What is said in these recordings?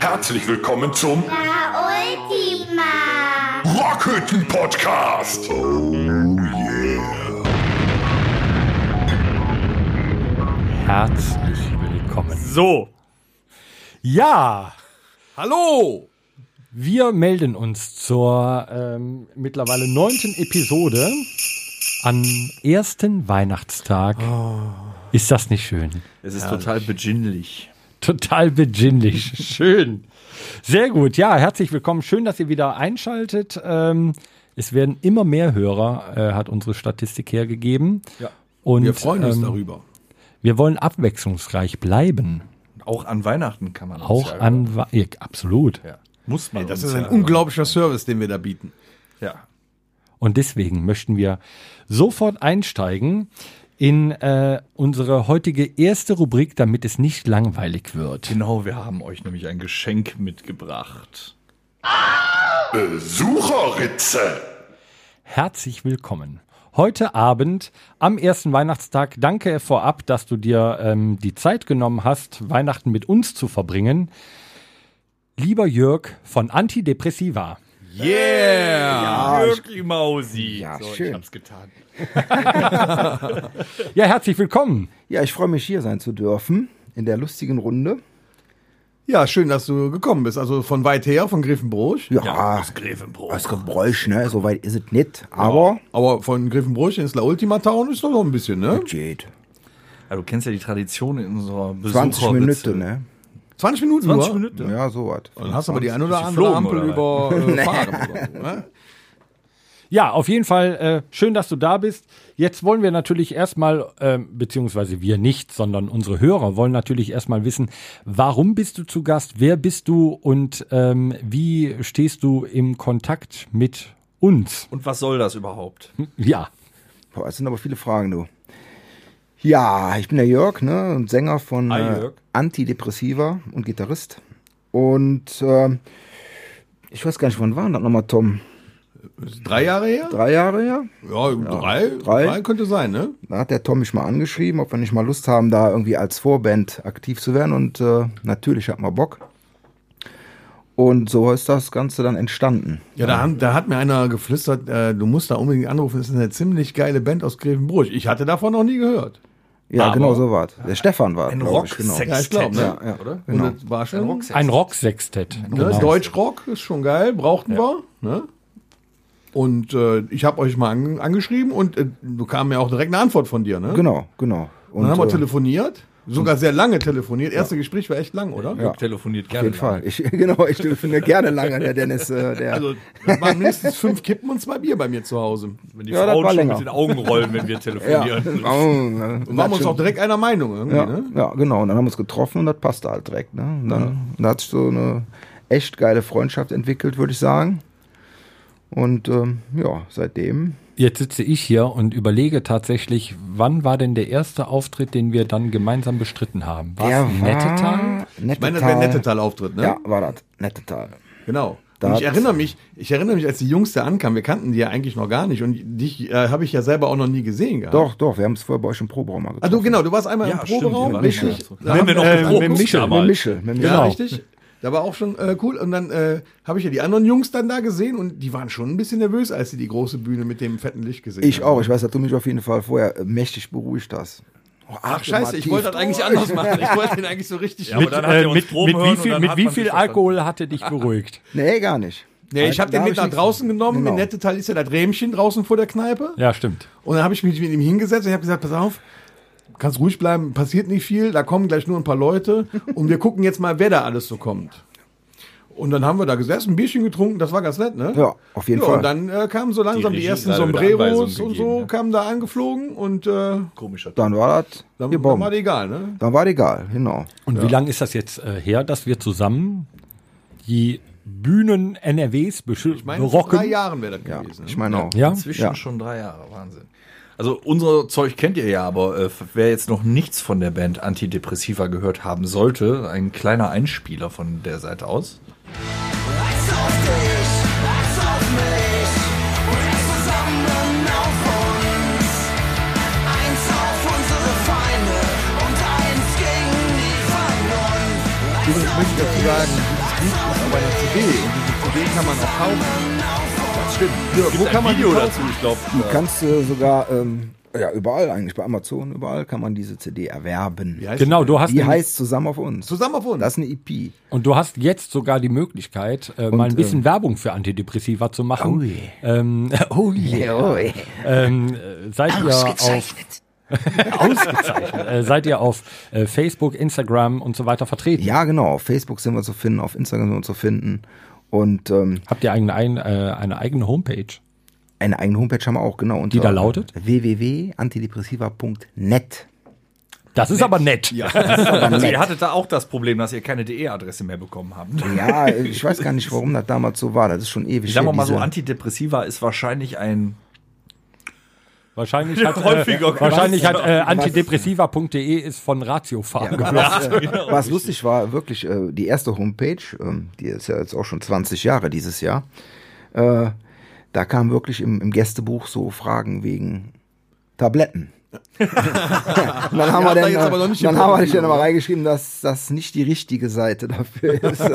Herzlich willkommen zum La Ultima. Rockhütten Podcast. Oh yeah. Herzlich willkommen. So. Ja, Hallo! wir melden uns zur ähm, mittlerweile neunten Episode am ersten Weihnachtstag. Ist das nicht schön? Es ist total beginnlich. Total besinnlich. Schön. Sehr gut. Ja, herzlich willkommen. Schön, dass ihr wieder einschaltet. Ähm, es werden immer mehr Hörer, äh, hat unsere Statistik hergegeben. Ja. Und Wir freuen uns ähm, darüber. Wir wollen abwechslungsreich bleiben. Auch an Weihnachten kann man Auch ja, an, Wa- ja, absolut. Ja. Muss man. Das uns ist ein unglaublicher Service, den wir da bieten. Ja. Und deswegen möchten wir sofort einsteigen in äh, unsere heutige erste Rubrik, damit es nicht langweilig wird. Genau, wir haben euch nämlich ein Geschenk mitgebracht. Besucherritze. Herzlich willkommen. Heute Abend am ersten Weihnachtstag. Danke vorab, dass du dir ähm, die Zeit genommen hast, Weihnachten mit uns zu verbringen. Lieber Jörg von Antidepressiva. Yeah! Jürgi Mausi. Ja, so, schön. Ich hab's getan. Ja, herzlich willkommen. Ja, ich freue mich hier sein zu dürfen in der lustigen Runde. Ja, schön, dass du gekommen bist. Also von weit her, von Griffenbruch. Ja, aus Grevenbroich. aus Gebräusch, ne? So weit ist es nicht. Aber Aber von Griffenbruch ins La Ultima Town ist doch noch ein bisschen, ne? geht. Ja, du kennst ja die Tradition in unserer 20 Besucherritze. Minuten, ne? 20 Minuten 20 nur. Minuten? Ja, so was. Dann hast du aber die ein oder andere Ampel oder überfahren. oder so, ne? Ja, auf jeden Fall äh, schön, dass du da bist. Jetzt wollen wir natürlich erstmal, ähm, beziehungsweise wir nicht, sondern unsere Hörer wollen natürlich erstmal wissen, warum bist du zu Gast, wer bist du und ähm, wie stehst du im Kontakt mit uns? Und was soll das überhaupt? Ja, Boah, das sind aber viele Fragen, du. Ja, ich bin der Jörg, ne? Und Sänger von äh. Antidepressiva und Gitarrist. Und ähm, ich weiß gar nicht, wann war das nochmal, Tom? Drei Jahre her? Drei Jahre her? Ja, drei, drei. drei. könnte sein, ne? Da hat der Tom mich mal angeschrieben, ob wir nicht mal Lust haben, da irgendwie als Vorband aktiv zu werden. Und äh, natürlich hat man Bock. Und so ist das Ganze dann entstanden. Ja, da, haben, da hat mir einer geflüstert, äh, du musst da unbedingt anrufen, das ist eine ziemlich geile Band aus Grevenbruch. Ich hatte davon noch nie gehört. Ja, Aber- genau so war Der Stefan war Ein ich, genau. Rocksextett, Ja, ich glaub, ne? Ja, ja. oder? Genau. War schon, ne? ein Rocksextett. Genau. Deutschrock ist schon geil, brauchten wir. Ne? Und äh, ich habe euch mal an, angeschrieben und äh, du kam mir auch direkt eine Antwort von dir. Ne? Genau, genau. Und, Dann haben wir äh, telefoniert, sogar sehr lange telefoniert. Erste Gespräch war echt lang, oder? Jörg telefoniert auf gerne. jeden Fall. Ich, genau, ich telefoniere gerne lange, der Dennis, äh, der. Also das waren mindestens fünf Kippen und zwei Bier bei mir zu Hause. Wenn die Ja, Frauen schon länger. mit den Augen rollen, wenn wir ja, telefonieren. oh, äh, Und waren uns auch direkt einer Meinung irgendwie. ja, Ne? ja, genau. Und dann haben wir uns getroffen und das passte halt direkt. Ne? Und dann, da hat sich so eine echt geile Freundschaft entwickelt, würde ich sagen. Und ähm, ja, seitdem. Jetzt sitze ich hier und überlege tatsächlich, wann war denn der erste Auftritt, den wir dann gemeinsam bestritten haben? War Der es Nettetal? Nettetal. Ich meine, das wäre ein Nettetal-Auftritt, ne? Ja, war das. Nettetal. Genau. Und ich erinnere mich, ich erinnere mich, als die Jungs da ankamen, wir kannten die ja eigentlich noch gar nicht und dich äh, habe ich ja selber auch noch nie gesehen gehabt. Doch, doch, wir haben es vorher bei euch im Proberaum mal Ah, getroffen. du, genau, du warst einmal Ja, im stimmt, Proberaum, waren richtig? nicht Da Wenn haben wir noch äh, mit Michel. Mit Michel. Mit Michel. Ja, Genau. richtig. Da war auch schon äh, cool. Und dann äh, habe ich ja die anderen Jungs dann da gesehen und die waren schon ein bisschen nervös, als sie die große Bühne mit dem fetten Licht gesehen Ich haben. auch. Ich weiß, dass du mich auf jeden Fall vorher äh, mächtig beruhigt hast. Oh, Ach, scheiße, ich wollte das eigentlich anders machen. Ich wollte den eigentlich so richtig. Ja, mit, hat er uns mit, mit wie viel, mit hat wie viel Alkohol hatte dich beruhigt? Nee, gar nicht. nee, ich habe den hab mit ich nach draußen genommen. Genau. Im Nettetal ist ja das Rähmchen draußen vor der Kneipe. Ja, stimmt. Und dann habe ich mich mit ihm hingesetzt und ich habe gesagt, pass auf, kannst ruhig bleiben, passiert nicht viel, da kommen gleich nur ein paar Leute und wir gucken jetzt mal, wer da alles so kommt. Und dann haben wir da gesessen, ein Bierchen getrunken, das war ganz nett, ne? Ja, auf jeden ja, Fall. Und dann äh, kamen so langsam Die die, ersten Sombreros und so, ne? kamen da angeflogen und äh, Komischer. Dann war das dann, dann war das egal, ne? Dann war das egal, genau. Und wie lange ist das jetzt äh, her, dass wir zusammen die Bühnen NRWs besch- Ich meine, vor drei Jahren wäre das Ja, gewesen. ne? ich meine auch. Ja? Inzwischen Ja. schon drei Jahre, Wahnsinn. Also unser Zeug kennt ihr ja, aber äh, wer jetzt noch nichts von der Band Antidepressiva gehört haben sollte, ein kleiner Einspieler von der Seite aus. Ex auf dich, ex auf mich, und ex zusammen auf uns. Eins auf unsere Feinde und eins gegen die Vernunft. Übrigens möchte ich dazu sagen, dieses Buch ist auf einer CD und diese CD kann man auch kaufen. Das stimmt. Ja, wo kann man Video die dazu, ich glaube. Du kannst äh, sogar, ähm, ja, überall eigentlich, bei Amazon, überall kann man diese CD erwerben. Genau, die? du hast Die heißt Zusammen auf uns. Zusammen auf uns. Das ist eine EP. Und du hast jetzt sogar die Möglichkeit, äh, mal ein bisschen Werbung für Antidepressiva zu machen. Oh yeah. Ähm, oh yeah. ähm, äh, seid ihr auf ausgezeichnet. Äh, seid ihr auf äh, Facebook, Instagram und so weiter vertreten? Ja, genau. Auf Facebook sind wir zu finden, auf Instagram sind wir zu finden. Und ähm, Habt ihr eine, ein, äh, eine eigene Homepage? eine eigene Homepage haben wir auch, genau. Die da lautet? www.antidepressiva.net. Das ist aber nett. Ja, also ihr hattet da auch das Problem, dass ihr keine DE-Adresse mehr bekommen habt. Ja, ich weiß gar nicht, warum das damals so war. Das ist schon ewig. Sagen wir her, mal so, Antidepressiva ist wahrscheinlich ein Wahrscheinlich hat, äh, Häufiger wahrscheinlich hat äh, Was- antidepressiva.de ist von Ratiofarm Ja, geflossen. was, äh, was lustig war, wirklich, äh, die erste Homepage, ähm, die ist ja jetzt auch schon 20 Jahre dieses Jahr, äh, da kamen wirklich im, im Gästebuch so Fragen wegen Tabletten. Dann haben wir habt da dann, nicht dann den haben wir Profi, dann mal oder? reingeschrieben, dass das nicht die richtige Seite dafür ist.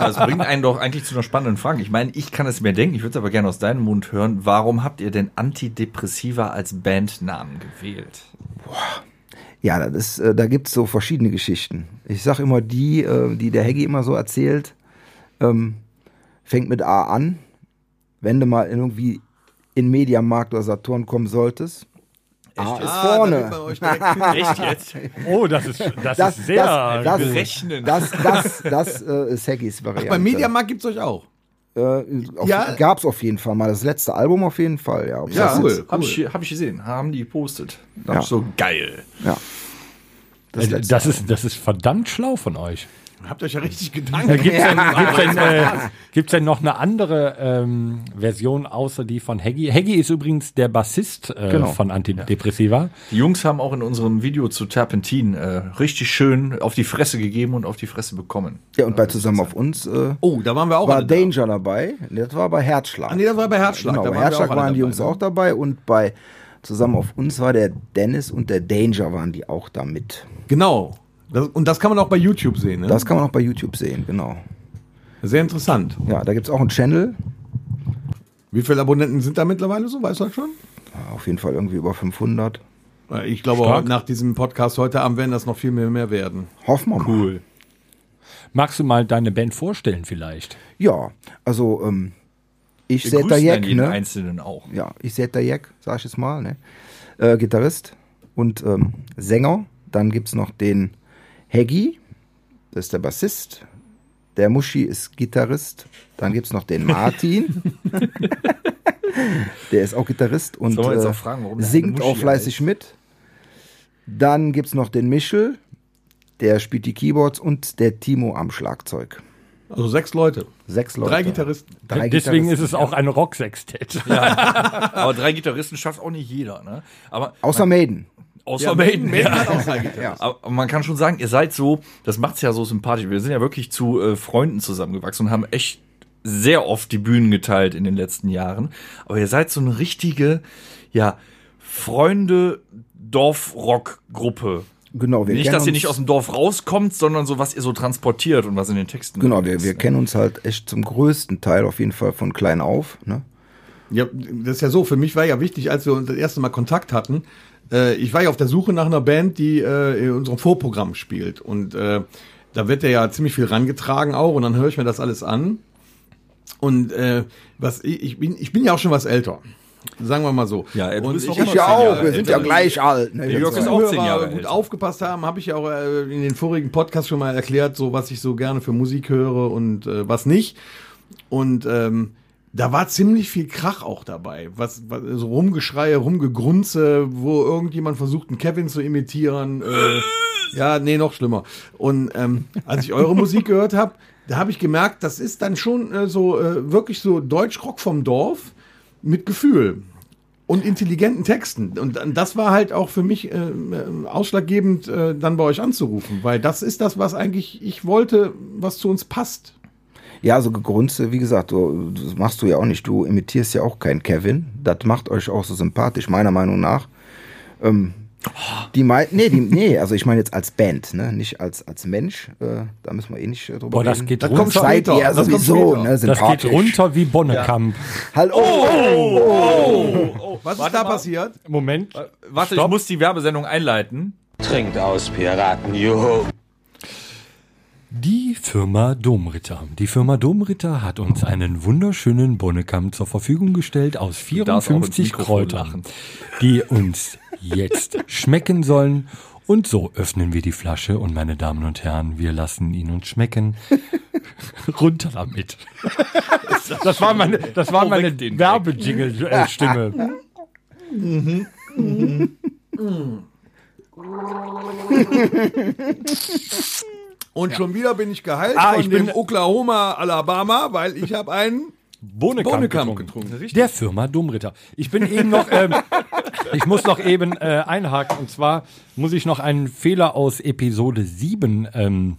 Das bringt einen doch eigentlich zu einer spannenden Frage. Ich meine, ich kann es mir denken, ich würde es aber gerne aus deinem Mund hören. Warum habt ihr denn Antidepressiva als Bandnamen gewählt? Ja, das ist, äh, da gibt's so verschiedene Geschichten. Ich sag immer die, äh, die der Heggy immer so erzählt, ähm, fängt mit A an. Wenn du mal irgendwie in Mediamarkt oder Saturn kommen solltest, A ist Ah, vorne. Echt jetzt? Oh, das ist, das, Das, ist sehr das, das, berechnen. das, das, das äh, ist Haggys Variante. Beim Mediamarkt gibt's euch auch. Äh, auf, Ja. Gab's auf jeden Fall mal. Das letzte Album auf jeden Fall, ja. Ob Ja, das cool. jetzt- Hab ich, hab ich gesehen, haben die gepostet. Das Ja. ist so geil. ja. Das Das ist, das ist verdammt schlau von euch. Habt euch ja richtig Gedanken Gibt's denn, gibt's denn, äh, gibt's denn noch eine andere ähm, Version außer die von Heggy? Heggy ist übrigens der Bassist äh, Genau. von Antidepressiva. Die Jungs haben auch in unserem Video zu Terpentin äh, richtig schön auf die Fresse gegeben und auf die Fresse bekommen. Ja, und bei Zusammen auf uns äh, Oh, da waren wir auch war alle da. Danger dabei. Das war bei Herzschlag. Ah, nee, das war bei Herzschlag. Genau, da bei waren wir Herzschlag waren die dabei, Jungs ne? auch dabei und bei Zusammen auf uns war der Dennis und der Danger waren die auch da mit. Genau. Das, und das kann man auch bei YouTube sehen, ne? Das kann man auch bei YouTube sehen, genau. Sehr interessant. Ja, da gibt's auch einen Channel, Wie viele Abonnenten sind da mittlerweile so? Weißt du das schon? auf jeden Fall irgendwie über 500. Ich glaube, Stark. nach diesem Podcast heute Abend werden das noch viel mehr, mehr werden. Hoffen wir mal. Cool. Magst du mal deine Band vorstellen vielleicht? Ja, also ähm, ich dann jeden ne? Einzelnen auch. Ja, ich Seta Jack, sag ich jetzt mal, ne? Äh, Gitarrist und ähm, Sänger. Dann gibt's noch den Heggy, das ist der Bassist. Der Muschi ist Gitarrist. Dann gibt's noch den Martin. der ist auch Gitarrist und äh, auch fragen, eine singt auch fleißig mit. Dann gibt's noch den Michel, der spielt die Keyboards und der Timo am Schlagzeug. Also sechs Leute. Sechs Leute. Drei Gitarristen. Drei Deswegen ist Gitarristen. es auch ein Rocksextett. Aber drei Gitarristen schafft auch nicht jeder. Ne? Aber Außer Maiden. Außer Maiden. Maiden hat auch drei Gitarristen. Aber man kann schon sagen, ihr seid so, das macht's ja so sympathisch. Wir sind ja wirklich zu äh, Freunden zusammengewachsen und haben echt sehr oft die Bühnen geteilt in den letzten Jahren. Aber ihr seid so eine richtige, ja, Freunde Dorfrock-Gruppe. Genau, wir Nicht, dass ihr nicht aus dem Dorf rauskommt, sondern so, was ihr so transportiert und was in den Texten Genau, wir, ist. wir kennen uns halt echt zum größten Teil auf jeden Fall von klein auf. Ne? Ja, das ist ja so. Für mich war ja wichtig, als wir uns das erste Mal Kontakt hatten. Äh, ich war ja auf der Suche nach einer Band, die äh, in unserem Vorprogramm spielt. Und äh, da wird ja ziemlich viel rangetragen auch. Und dann höre ich mir das alles an. Und äh, was ich, ich bin, ich bin ja auch schon was älter. Sagen wir mal so. Ja, und ich Ich ja auch, wir sind ja gleich alt. Ne? Jörg ist auch zehn Jahre gut älter. aufgepasst haben, habe ich ja auch äh, in den vorigen Podcasts schon mal erklärt, so was ich so gerne für Musik höre und äh, was nicht. Und ähm, da war ziemlich viel Krach auch dabei. Was, was so Rumgeschreie, Rumgegrunze, wo irgendjemand versucht, einen Kevin zu imitieren. Äh, ja, nee, noch schlimmer. Und ähm, als ich eure Musik gehört habe, da habe ich gemerkt, das ist dann schon äh, so äh, wirklich so Deutschrock vom Dorf mit Gefühl und intelligenten Texten. Und das war halt auch für mich äh, äh, ausschlaggebend, äh, dann bei euch anzurufen, weil das ist das, was eigentlich ich wollte, was zu uns passt. Ja, so gegrunzt, wie gesagt, du, das machst du ja auch nicht. Du imitierst ja auch keinen Kevin. Das macht euch auch so sympathisch, meiner Meinung nach. Ähm, Die mei nee, die, nee, also ich meine jetzt als Band, ne? Nicht als, als Mensch. Äh, da müssen wir eh nicht äh, drüber Boah, das reden. geht Das runter. kommt Seid ihr Das kommt sowieso, ne? das geht runter wie Bonnekamp. Hallo. Was Warte ist da mal. passiert? Moment. Warte, Stopp. ich muss die Werbesendung einleiten. Trinkt aus, Piraten, juhu. Die Firma Domritter. Die Firma Domritter hat uns einen wunderschönen Bonnekamp zur Verfügung gestellt aus darfst auch ins 54 Mikrofon Kräutern, die uns jetzt schmecken sollen. Und so öffnen wir die Flasche und meine Damen und Herren, wir lassen ihn uns schmecken. Runter damit. Das war meine, das war Oh, meine weg den Werbejingle-Stimme. Und schon wieder bin ich geheilt Ah, von ich dem bin- Oklahoma, Alabama, weil ich habe einen Bohnekamp, Bohnekamp getrunken. getrunken. Der Firma Dummritter. Ich bin eben noch, ähm, ich muss noch eben äh, einhaken. Und zwar muss ich noch einen Fehler aus Episode 7 ähm,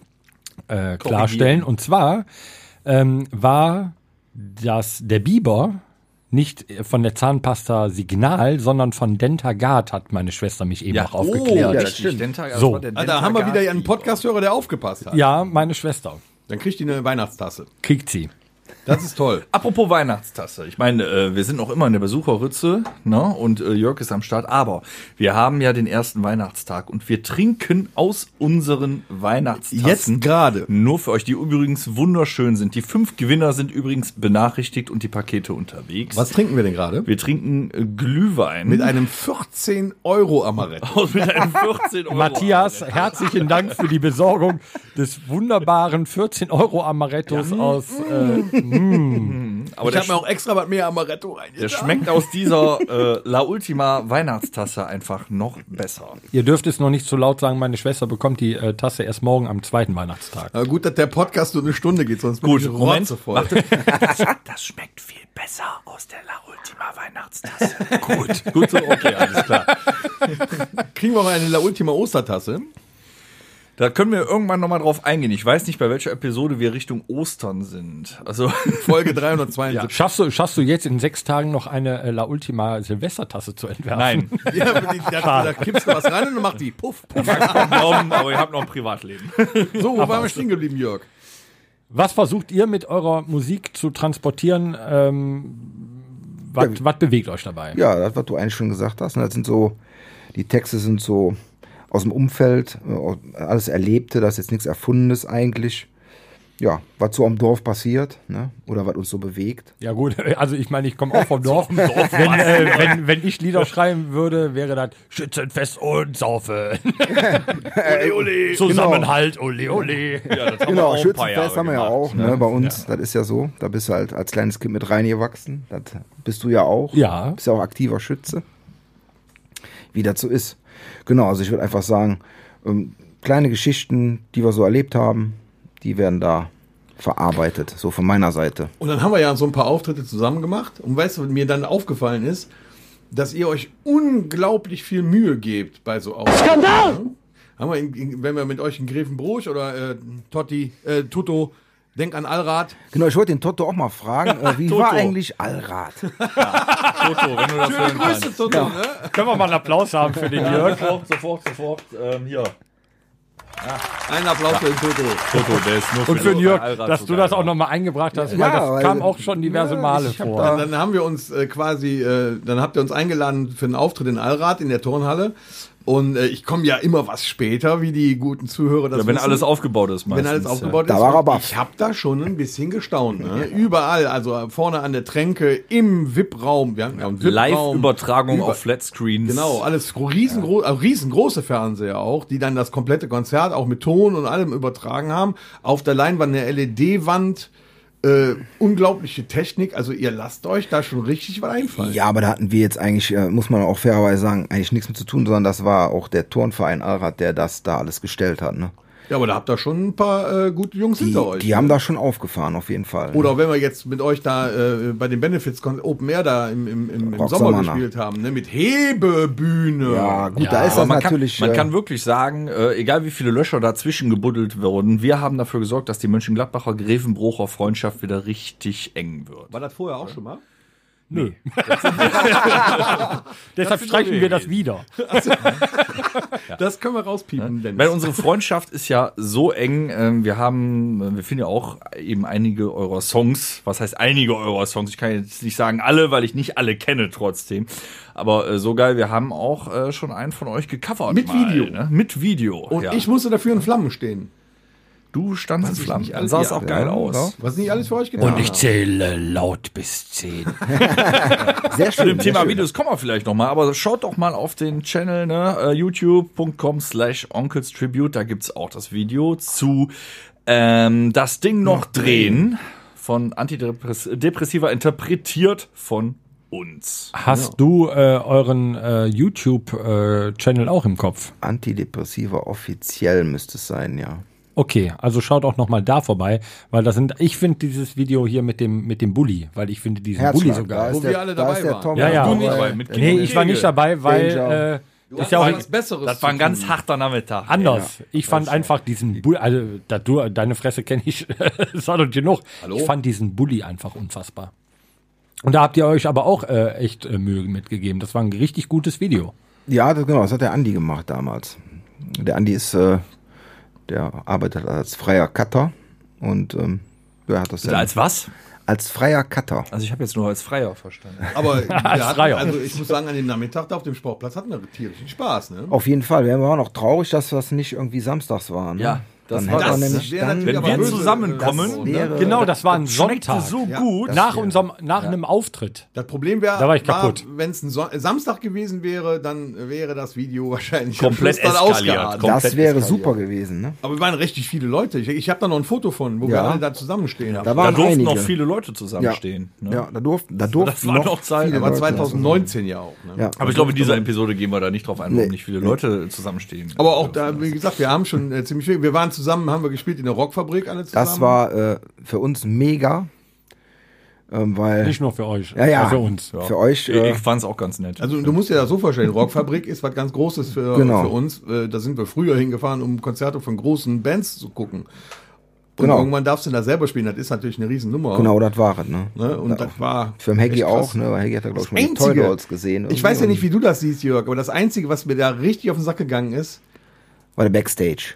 äh, klarstellen. Und zwar ähm, war das der Biber nicht von der Zahnpasta Signal, sondern von Dentagard, hat meine Schwester mich eben noch aufgeklärt. ja, das richtig. stimmt. Denta- das So. war der Ah, da haben wir Dentagard. wieder einen Podcast-Hörer, der aufgepasst hat. Ja, meine Schwester. Dann kriegt die eine Weihnachtstasse. Kriegt sie. Das ist toll. Apropos Weihnachtstasse. Ich meine, äh, wir sind noch immer in der Besucherritze, ne? Und äh, Jörg ist am Start. Aber wir haben ja den ersten Weihnachtstag und wir trinken aus unseren Weihnachtstassen. Jetzt gerade. Nur für euch, die übrigens wunderschön sind. Die fünf Gewinner sind übrigens benachrichtigt und die Pakete unterwegs. Was trinken wir denn gerade? Wir trinken äh, Glühwein. Mit einem 14 Euro Amaretto. aus mit einem 14 Euro. Matthias, herzlichen Dank für die Besorgung des wunderbaren 14 Euro Amarettos aus. Äh, Aber Ich habe mir auch extra was mehr Amaretto rein. der schmeckt aus dieser äh, La Ultima Weihnachtstasse einfach noch besser. ihr dürft es noch nicht zu laut sagen, meine Schwester bekommt die äh, Tasse erst morgen am zweiten Weihnachtstag. Na gut, dass der Podcast nur eine Stunde geht, sonst Gut, bin ich Moment. rotzevoll. Das, das schmeckt viel besser aus der La Ultima Weihnachtstasse. Gut. Gut so, okay, alles klar. Kriegen wir mal eine La Ultima Ostertasse. Da können wir irgendwann nochmal drauf eingehen. Ich weiß nicht, bei welcher Episode wir Richtung Ostern sind. Also, Folge 372. Schaffst du, schaffst du jetzt in sechs Tagen noch eine äh, La Ultima Silvestertasse zu entwerfen? nein. Ja, die, da, da kippst du was rein und dann macht die puff, puff. Genommen, aber ihr habt noch ein Privatleben. So, wo waren wir stehen geblieben, Jörg? Was versucht ihr mit eurer Musik zu transportieren? Ähm, was, was bewegt euch dabei? Ja, das, was du eigentlich schon gesagt hast. ne, Das sind so, die Texte sind so aus dem Umfeld, äh, alles Erlebte, das ist jetzt nichts Erfundenes eigentlich. Ja, was so am Dorf passiert, ne? Oder was uns so bewegt. Ja gut, also ich meine, ich komme auch vom Dorf. wenn, äh, wenn, wenn ich Lieder schreiben würde, wäre das Schützenfest und Saufen. ole, ole. Zusammenhalt, ole, ole. Ja, das haben Genau, auch ein paar Schützenfest Jahre haben wir ja auch, ne? Bei uns, das ist ja so. Da bist du halt als kleines Kind mit reingewachsen. Das bist du ja auch. Ja. Bist ja auch aktiver Schütze. Wie das so ist. Genau, also ich würde einfach sagen, ähm, kleine Geschichten, die wir so erlebt haben, die werden da verarbeitet, so von meiner Seite. Und dann haben wir ja so ein paar Auftritte zusammen gemacht. Und weißt du, was mir dann aufgefallen ist, dass ihr euch unglaublich viel Mühe gebt bei so Auftritten. Skandal! Haben wir, in, in, wenn wir mit euch in Grevenbruch oder äh, Totti, äh, Tutto, denk an Allrad. Genau, ich wollte den Toto auch mal fragen, äh, wie Toto. war eigentlich Allrad? Toto, wenn du das hören kannst. Grüße, Tutto, ne? Können wir mal einen Applaus haben für den Jörg? Sofort, sofort, sofort. Ähm, hier. Ein Applaus für den Toto. Toto, der ist nur Und für den Jörg, Allrad dass du das auch nochmal eingebracht hast, weil Ja, das weil- kam auch schon diverse Male hab vor. da- Dann haben wir uns äh, quasi, äh, dann habt ihr uns eingeladen für einen Auftritt in Allrad in der Turnhalle. Und äh, ich komme ja immer was später, wie die guten Zuhörer das Ja, wenn wissen. alles aufgebaut ist, Wenn alles meistens, aufgebaut Da ist. war er Und baff. Ich habe da schon ein bisschen gestaunt. Ne? Überall, also vorne an der Tränke, im VIP-Raum. Wir haben ja einen Ja. VIP-Raum. Live-Übertragung Über- auf Flatscreens. Genau, alles riesengro also riesengroße Fernseher auch, die dann das komplette Konzert auch mit Ton und allem übertragen haben. Auf der Leinwand eine LED-Wand. Äh, unglaubliche Technik. Also ihr lasst euch da schon richtig was einfallen. Ja, aber da hatten wir jetzt eigentlich, äh, muss man auch fairerweise sagen, eigentlich nichts mit zu tun, sondern das war auch der Turnverein Allrad, der das da alles gestellt hat. Ne? Ja, aber da habt ihr schon ein paar äh, gute Jungs Die, hinter euch. die haben da schon aufgefahren, auf jeden Fall. Oder wenn wir jetzt mit euch da äh, bei den Benefits Open Air da im, im, im, im Sommer gespielt haben, ne? mit Hebebühne. ja, gut, Ja, da ist das man, natürlich. kann, man äh, kann wirklich sagen, äh, egal wie viele Löcher dazwischen gebuddelt wurden, wir haben dafür gesorgt, dass die Mönchengladbacher Grevenbrucher Freundschaft wieder richtig eng wird. War das vorher auch schon mal? Nö. Deshalb streichen wir das wieder. Das können wir rauspiepen, Dennis. Weil unsere Freundschaft ist ja so eng. ähm, Wir haben, wir finden ja auch eben einige eurer Songs. Was heißt einige eurer Songs? Ich kann jetzt nicht sagen alle, weil ich nicht alle kenne trotzdem. Aber äh, so geil, wir haben auch äh, schon einen von euch gecovert. Mit mal, Video. Ne? Mit Video. Und ja. ich musste dafür in Flammen stehen. Du standst in Flammen. Dann alles- sah es ja, auch geil ja, aus. Was nicht alles für euch getan Und ich zähle laut bis zehn. Sehr Zu schön. dem Thema schön. Videos kommen wir vielleicht noch mal, aber schaut doch mal auf den Channel, ne, äh, youtube.com slash onkelstribute, da gibt's auch das Video zu ähm, Das Ding noch drehen von Antidepressiva interpretiert von uns. Hast du äh, euren äh, YouTube-Channel auch im Kopf? Antidepressiva offiziell müsste es sein, ja. Okay, also schaut auch noch mal da vorbei, weil das sind, ich finde dieses Video hier mit dem mit dem Bulli, weil ich finde diesen Bulli Herzschlag, so da geil. ist Wo der, wir alle da dabei waren. Tom. Ja, ja. Du nicht dabei, mit Nee, ich war nicht dabei, weil äh, ist ja auch was Besseres Das war ein ganz harter Nachmittag. anders. Ich fand einfach diesen Bulli, also da du, deine Fresse kenne ich, das doch genug. Ich fand diesen Bulli einfach unfassbar. Und da habt ihr euch aber auch äh, echt äh, Mühe mitgegeben. Das war ein richtig gutes Video. Ja, das, genau, das hat der Andi gemacht damals. Der Andi ist, äh, der arbeitet als freier Cutter und ähm, der hat das dann Als was? als freier Cutter. Also ich habe jetzt nur als Freier verstanden. Aber wir hatten, Freier. also ich muss sagen, an dem Nachmittag da auf dem Sportplatz hatten wir tierischen Spaß. Ne? Auf jeden Fall. Wir waren auch traurig, dass das nicht irgendwie samstags war. Ne? Ja, das dann war hätte man das. nämlich dann, Wenn wir zusammenkommen, das wäre- Genau, das war ein schmeckte Sonntag. so Ja. gut. nach unserem, nach einem Auftritt. Das Problem wäre, Da war ich kaputt. wenn es ein so Samstag gewesen wäre, dann wäre das Video wahrscheinlich Komplett eskaliert. Komplett das wäre eskaliert. super gewesen. Ne? Aber wir waren richtig viele Leute. Ich, ich habe da noch ein Foto von, wo wir Ja. alle da zusammenstehen. Da Da waren durften einige. noch viele Leute zusammenstehen. Ne? Ja, da durften, da durften Das war noch Zeit. viele Aber Leute 2019 ja auch. Ne? Ja. Aber ich glaube, in dieser Episode gehen wir da nicht drauf ein, warum nicht viele Leute zusammenstehen. Aber auch da, wie gesagt, wir haben schon äh, ziemlich viel. Wir waren zusammen, haben wir gespielt in der Rockfabrik alle zusammen. Das war äh, für uns mega, ähm, weil Nicht nur für euch, ja, ja, auch für uns. für euch ich, äh, ich fand's auch ganz nett. Also du musst dir das so vorstellen, Rockfabrik ist was ganz Großes für, Genau. für uns. Äh, Da sind wir früher hingefahren, um Konzerte von großen Bands zu gucken. Und Genau. irgendwann darfst du da selber spielen, das ist natürlich eine Riesennummer. genau das war es. Ne? Ne? Und das war Für den Heggy auch, ne? weil Heggy hat ja glaube ich mal Toy Dolls gesehen. Ich weiß ja nicht, wie du das siehst, Jörg, aber das Einzige, was mir da richtig auf den Sack gegangen ist, War der Backstage.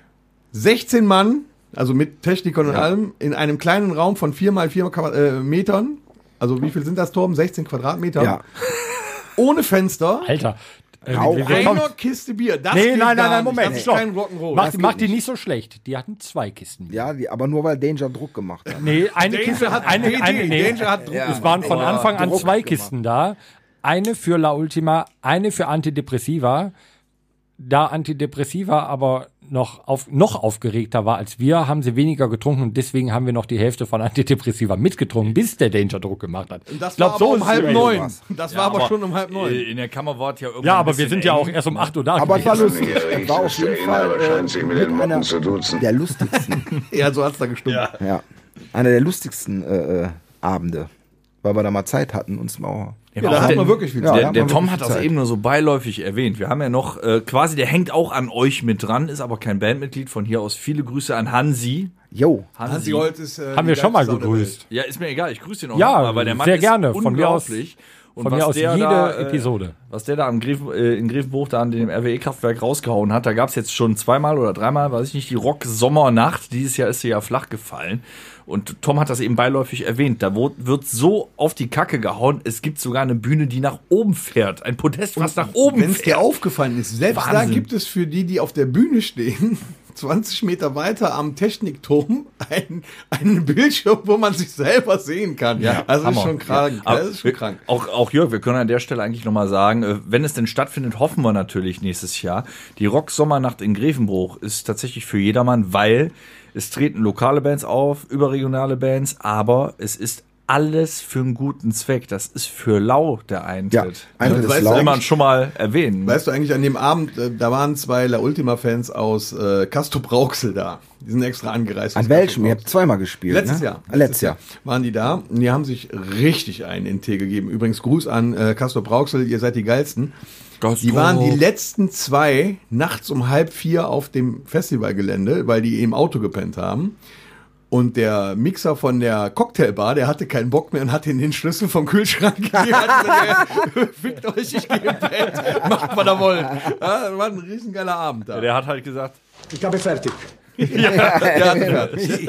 16 Mann, also mit Technikern und allem, in einem kleinen Raum von 4 mal 4 Quadrat- äh, Metern. Also wie viel sind das, Torben? 16 Quadratmeter. Ja. Ohne Fenster. Alter. Äh, wir kommen- Einer Kiste Bier. Das Nee, geht nein, nein, nein. Moment, Das ist kein Rock'n'Roll. Mach, Das mach die nicht. so schlecht. Die hatten zwei Kisten. Ja, die, aber nur weil Danger Druck gemacht hat. Nee, eine Danger Kiste hat- eine, eine, nee, Danger hat Druck Es waren von Anfang an Druck zwei gemacht. Kisten da. Eine für La Ultima, eine für Antidepressiva. Da Antidepressiva aber noch, auf, noch aufgeregter war als wir, haben sie weniger getrunken und deswegen haben wir noch die Hälfte von Antidepressiva mitgetrunken, bis der Danger Druck gemacht hat. Das Ich glaub, war so aber um halb es neun. was. Das war aber, schon um halb neun. Äh, In der Kammer war es ja irgendwann Ja, aber wir sind ja auch eng. erst um 8 Uhr da. Aber es war lustig. Es war auf jeden Fall wahrscheinlich äh, mit den einer Motten zu duzen. der lustigsten, Ja, so hat's da gestimmt. ja, einer der lustigsten äh, äh, Abende, weil wir da mal Zeit hatten, uns mal. Ja, da hat der- man wirklich viel Ja, Zeit. Der, der Tom hat das Zeit. eben nur so beiläufig erwähnt. Wir haben ja noch äh, quasi, der hängt auch an euch mit dran, ist aber kein Bandmitglied. Von hier aus viele Grüße an Hansi. Jo, Hansi Holz ist. Äh, Haben wir schon mal gegrüßt. Ja, ist mir egal, ich grüße ihn auch Ja, noch mal, weil der Mann sehr ist gerne. Von mir aus- unglaublich. Und Von was mir aus der jede da, äh, Episode. Was der da am Greven, äh, in Grevenbruch da an dem RWE-Kraftwerk rausgehauen hat, da gab es jetzt schon zweimal oder dreimal, weiß ich nicht, die Rock-Sommernacht. Dieses Jahr ist sie ja flach gefallen. Und Tom hat das eben beiläufig erwähnt. Da wird so auf die Kacke gehauen. Es gibt sogar eine Bühne, die nach oben fährt. Ein Podest, was nach oben Wenn es dir aufgefallen ist, selbst da Wahnsinn. gibt es für die, die auf der Bühne stehen, 20 Meter weiter am Technikturm einen, einen Bildschirm, wo man sich selber sehen kann. also ist schon krank. Ja. Das ist schon wir- krank. Auch, auch Jörg, wir können an der Stelle eigentlich nochmal sagen, äh, wenn es denn stattfindet, hoffen wir natürlich nächstes Jahr. Die Rock-Sommernacht in Grevenbruch ist tatsächlich für jedermann, weil es treten lokale Bands auf, überregionale Bands, aber es ist alles für einen guten Zweck. Das ist für lau der ja, Eintritt. Eintritt Ja, ist weißt du laut. Soll man schon mal erwähnen. Weißt du eigentlich, an dem Abend, äh, da waren zwei La Ultima-Fans aus äh, Castro Brauxel da. Die sind extra angereist. An welchem? Ihr habt zweimal gespielt. Letztes ne? Jahr. Ah, Letztes Jahr. waren die da und die haben sich richtig einen in Tee gegeben. Übrigens Gruß an äh, Castor Brauxel, ihr seid die geilsten. Die waren die letzten zwei nachts um halb vier auf dem Festivalgelände, weil die im Auto gepennt haben. Und der Mixer von der Cocktailbar, der hatte keinen Bock mehr und hat ihm den Schlüssel vom Kühlschrank gegeben. "Ja, Fickt euch, ich gehe im Bett. Macht, was ihr wollt. Ja, war ein riesengeiler Abend da. Der hat halt gesagt, Der hatte fertig. Ich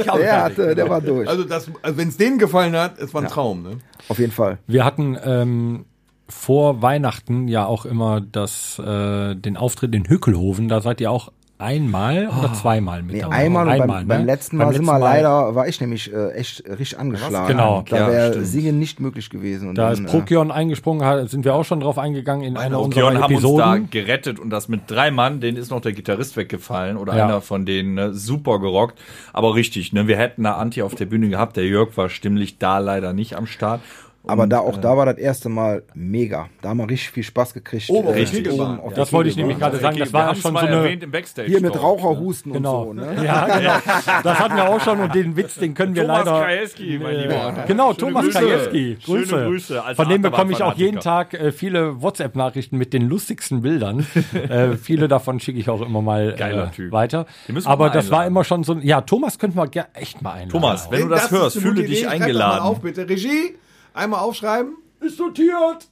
hab der, hatte, der war durch. Also, das- also wenn es denen gefallen hat, es war ein Traum. Ne? Auf jeden Fall. Wir hatten ähm, vor Weihnachten ja auch immer das, äh, den Auftritt in Hückelhoven. Da seid ihr auch einmal oder zweimal mit Nee, dabei? einmal, und beim, ne? beim letzten Mal sind wir leider, war ich nämlich äh, echt richtig angeschlagen. Genau. Da Ja, wäre. Singen nicht möglich gewesen. Und Da dann, ist Prokion eingesprungen, hat- sind wir auch schon drauf eingegangen in einer unserer Okion haben uns da Episoden. gerettet und das mit drei Mann, denen ist noch der Gitarrist weggefallen oder Ja. einer von denen, ne, super gerockt. Aber richtig, ne, wir hätten da Anti auf der Bühne gehabt, der Jörg war stimmlich da leider nicht am Start. Aber Und, da auch äh, da war das erste Mal mega. Da haben wir richtig viel Spaß gekriegt. Oben Richtig. Oben auf Das wollte ich nämlich gerade sagen. Das war ja schon mal so eine erwähnt im Backstage. Hier mit Raucherhusten Genau. und so. Ne? Ja, genau. Das hatten wir auch schon und den Witz, den können wir Thomas leider. Krajewski, mein Lieber. Genau, Schöne Thomas Grüße. Krajewski. Schöne Grüße. Grüße als Von dem bekomme ich auch jeden. Tag äh, viele WhatsApp-Nachrichten mit den lustigsten Bildern. äh, viele davon schicke ich auch immer mal Geiler äh, Typ. weiter. Aber mal das war immer schon so. ein- Ja, Thomas könnten wir echt mal einladen. Thomas, wenn du das, hörst, fühle dich eingeladen. Auf, bitte. Regie, einmal aufschreiben. ist notiert.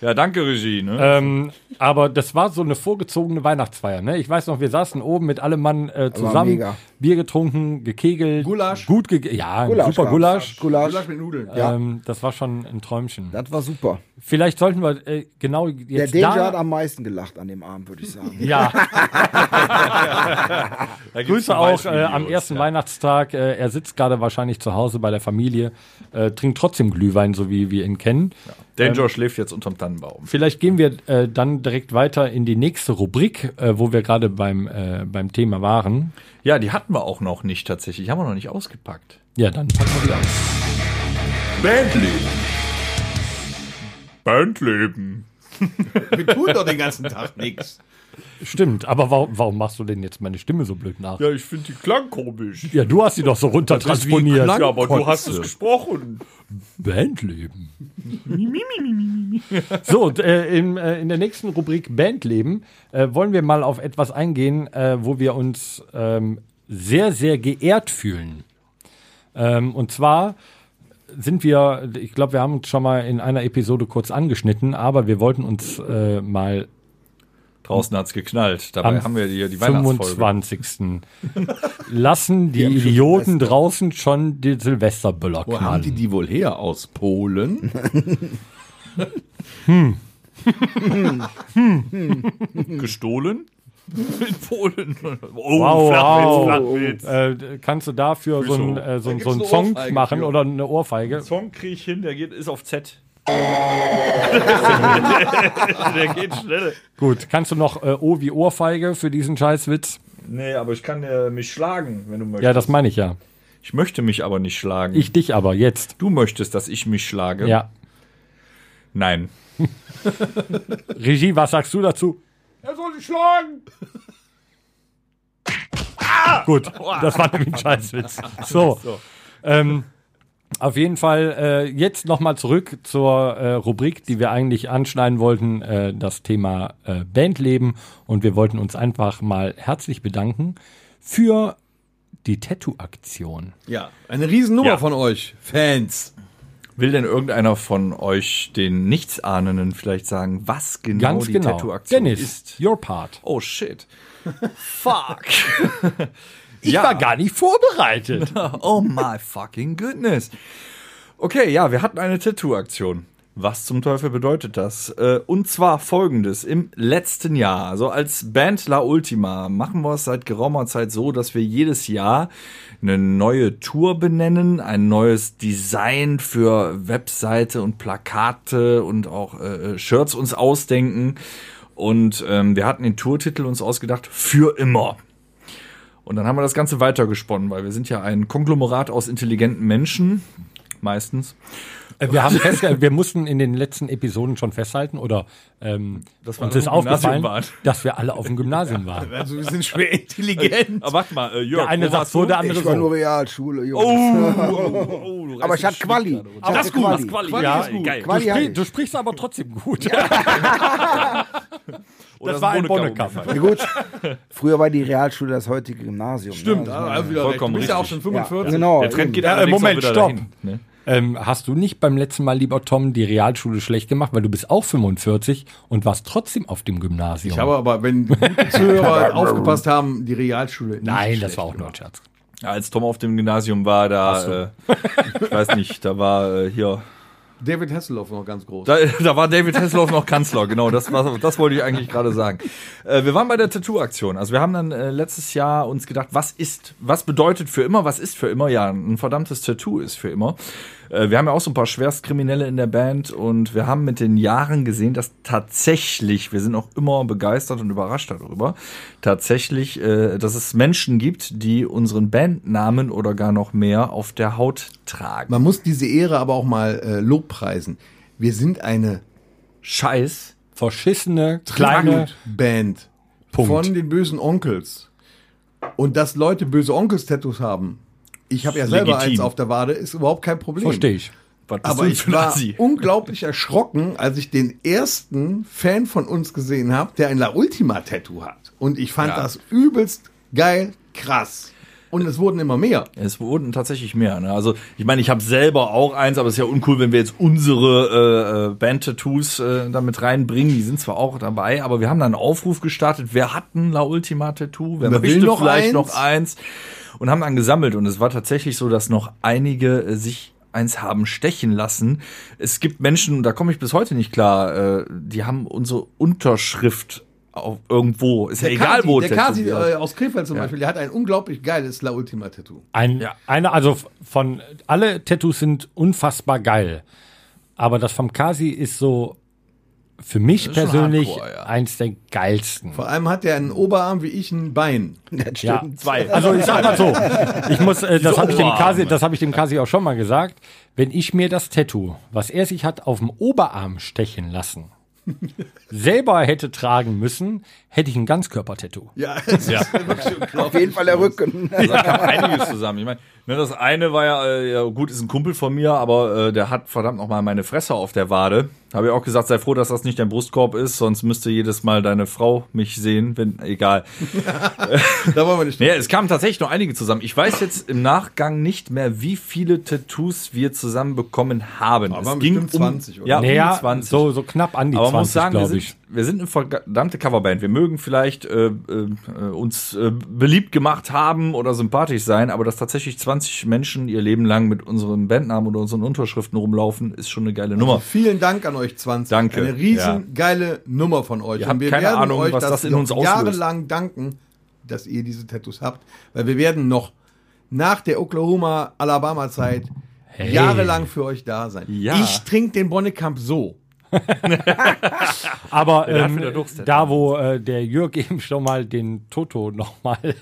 Ja, danke, Regie. Ne? Ähm, aber das war so eine vorgezogene Weihnachtsfeier. Ne? Ich weiß noch, wir saßen oben mit allem Mann äh, zusammen, mega. Bier getrunken, gekegelt, Gulasch. gut ge ja, Gulasch super. Gulasch. Gulasch. Gulasch mit Nudeln. Ähm, das war schon ein Träumchen. Das war super. Vielleicht sollten wir äh, genau Der jetzt Danger da, hat am meisten gelacht an dem Abend, würde ich sagen. ja, Grüße auch äh, am ersten ja. Weihnachtstag. Äh, er sitzt gerade wahrscheinlich zu Hause bei der Familie, äh, trinkt trotzdem Glühwein, so wie wir ihn kennen. Danger schläft jetzt unterm Tannenbaum. Vielleicht gehen wir äh, dann direkt weiter in die nächste Rubrik, äh, wo wir gerade beim, äh, beim Thema waren. Ja, die hatten wir auch noch nicht tatsächlich. Haben wir noch nicht ausgepackt. Ja, dann packen wir die aus. Bandleben. Bandleben. Wir tun doch den ganzen Tag nichts. Stimmt, aber warum, warum machst du denn jetzt meine Stimme so blöd nach? Ja, ich finde die klang komisch. Ja, du hast sie doch so runtertransponiert. Ja, aber du hast es gesprochen. Bandleben. so, äh, im, äh, in der nächsten Rubrik Bandleben äh, wollen wir mal auf etwas eingehen, äh, wo wir uns ähm, sehr, sehr geehrt fühlen. Ähm, und zwar sind wir, ich glaube, wir haben uns schon mal in einer Episode kurz angeschnitten, aber wir wollten uns äh, mal Draußen hat's geknallt. Dabei am haben wir die, die Weihnachtsfolge. 25. lassen die, schon Idioten draußen schon die Silvesterböller Wo haben die knallen. die wohl her? Aus Polen? Gestohlen? In Polen. Oh, Wow, wow. Flachwitz, Flachwitz. Äh, kannst du dafür so einen Wieso? äh, so, ein- so einen eine Song machen oder eine Ohrfeige? Song krieg ich hin, der geht, ist auf Z. der geht schnell. Gut, kannst du noch äh, O wie Ohrfeige für diesen Scheißwitz? Nee, aber ich kann äh, mich schlagen, wenn du möchtest. Ja, das meine ich ja. ich möchte mich aber nicht schlagen. Ich dich aber jetzt. du möchtest, dass ich mich schlage? Ja. Nein. Regie, was sagst du dazu? Er soll sich schlagen. Gut, das war nämlich ein Scheißwitz. So. Ähm, auf jeden Fall äh, jetzt nochmal zurück zur äh, Rubrik, die wir eigentlich anschneiden wollten, äh, das Thema äh, Bandleben. Und wir wollten uns einfach mal herzlich bedanken für die Tattoo-Aktion. Ja. Eine Riesennummer Ja. von euch, Fans. Will denn irgendeiner von euch den Nichtsahnenden vielleicht sagen, was genau Ganz die genau. Tattoo-Aktion Dennis, ist? your part. Oh shit. Fuck. Ich Ja. war gar nicht vorbereitet. oh my fucking goodness. Okay, ja, wir hatten eine Tattoo-Aktion. Was zum Teufel bedeutet das? Äh, und zwar folgendes. Im letzten Jahr, also als Band La Ultima, machen wir es seit geraumer Zeit so, dass wir jedes Jahr eine neue Tour benennen, ein neues Design für Webseite und Plakate und auch äh, Shirts uns ausdenken. Und ähm, wir hatten den Tourtitel uns ausgedacht, für immer. Und dann haben wir das Ganze weitergesponnen, weil wir sind ja ein Konglomerat aus intelligenten Menschen, meistens. Äh, Wir haben festgehalten, wir mussten in den letzten Episoden schon festhalten oder ähm, Dass wir uns alle ist auf dem Gymnasium aufgefallen, waren. dass wir alle auf dem Gymnasium waren. Also wir sind schwer intelligent. Aber warte mal, äh, Jörg, Der eine sagt so, der andere Ich war so. nur Realschule, Jungs. Oh, oh, Aber ich hatte Quali. Ich hatte Das ist gut, Quali. Quali. Quali ja, ist gut. geil. Du, sprich, ich. du sprichst aber trotzdem gut. Oder das war ein Bonnekamp. Bonnekamp. Ja, gut. Früher war die Realschule das heutige Gymnasium. Stimmt, ne? also wieder Vollkommen recht. Du bist ja auch schon 45. Genau. Der Trend geht Ja, Moment, stopp. dahin. Ne? Ähm, hast du nicht beim letzten Mal, lieber Tom, die Realschule schlecht gemacht, weil du bist auch 45 und warst trotzdem auf dem Gymnasium? Ich habe aber, wenn die guten Zuhörer aufgepasst haben, die Realschule. nicht Nein, das war auch nur ein Scherz. Ja, als Tom auf dem Gymnasium war, da, äh, ich weiß nicht, da war äh, hier, David Hasselhoff noch ganz groß. da, da war David Hasselhoff noch Kanzler, genau, das, das wollte ich eigentlich gerade sagen. Äh, wir waren bei der Tattoo-Aktion, also wir haben dann äh, letztes Jahr uns gedacht, was ist, was bedeutet für immer, was ist für immer? Ja, ein verdammtes Tattoo ist für immer. Äh, wir haben ja auch so ein paar Schwerstkriminelle in der Band und wir haben mit den Jahren gesehen, dass tatsächlich, wir sind auch immer begeistert und überrascht darüber, tatsächlich, äh, dass es Menschen gibt, die unseren Bandnamen oder gar noch mehr auf der Haut tragen. Man muss diese Ehre aber auch mal äh, lobpreisen. Wir sind eine Scheiß. Verschissene, kleine, Band Punkt. von den bösen Onkels. Und dass Leute böse Onkels-Tattoos haben, ich habe ja selber Legitim. eins auf der Wade, ist überhaupt kein Problem. verstehe ich. Aber ich war Assi? unglaublich erschrocken, als ich den ersten Fan von uns gesehen habe, der ein La Ultima-Tattoo hat. Und ich fand Ja. das übelst geil, krass. Und es wurden immer mehr. Es wurden tatsächlich mehr. Ne? Also ich meine, ich habe selber auch eins, aber es ist ja uncool, wenn wir jetzt unsere äh, äh, Band-Tattoos äh, damit reinbringen. Die sind zwar auch dabei, aber wir haben da einen Aufruf gestartet. Wer hat ein La Ultima-Tattoo? Wer Wer will möchte noch vielleicht eins? noch eins? Und haben dann gesammelt. Und es war tatsächlich so, dass noch einige äh, sich eins haben stechen lassen. Es gibt Menschen, da komme ich bis heute nicht klar, äh, die haben unsere Unterschrift auf irgendwo. Ist ja egal, Kasi, wo der Kasi äh, aus Krefeld zum Beispiel, der hat ein unglaublich geiles La Ultima-Tattoo. Ein, Ja. eine, also von, alle Tattoos sind unfassbar geil. Aber das vom Kasi ist so, für mich persönlich, hardcore, ja. eins der geilsten. Vor allem hat er einen Oberarm wie ich ein Bein. Das Ja, stimmt. Zwei. Also ich sag mal so, ich muss, äh, das Diese habe ich dem. Kasi, das habe ich dem Kasi auch schon mal gesagt. Wenn ich mir das Tattoo, was er sich hat auf dem Oberarm stechen lassen, selber hätte tragen müssen, hätte ich ein Ganzkörper-Tattoo. Ja, unglaublich. Auf jeden Fall der Rücken. Also da kam einiges zusammen. Ich meine, ne, das eine war ja, äh, ja, gut, ist ein Kumpel von mir, aber äh, der hat verdammt noch mal meine Fresse auf der Wade. Habe ich auch gesagt, sei froh, dass das nicht dein Brustkorb ist, sonst müsste jedes Mal deine Frau mich sehen, wenn, egal. Da wollen wir nicht. Nee, es kamen tatsächlich noch einige zusammen. Ich weiß jetzt im Nachgang nicht mehr, wie viele Tattoos wir zusammen bekommen haben. Aber es waren ging bestimmt 20, oder? Ja, Naja, um 20. so, so knapp an die Aber man 20, muss sagen, wir glaube sind, ich. Wir sind eine verdammte Coverband. Wir mögen vielleicht äh, äh, uns äh, beliebt gemacht haben oder sympathisch sein, aber dass tatsächlich 20 Menschen ihr Leben lang mit unseren Bandnamen oder unseren Unterschriften rumlaufen, ist schon eine geile Nummer. Vielen Dank an euch 20. Danke. Eine riesen geile Nummer von euch. Ihr habt keine Ahnung, was das in uns auslöst. jahrelang danken, dass ihr diese Tattoos habt, weil wir werden noch nach der Oklahoma-Alabama-Zeit jahrelang für euch da sein. Ja. Ich trinke den Bonnekamp so. Aber ähm, da, wo äh, der Jörg eben schon mal den Toto nochmal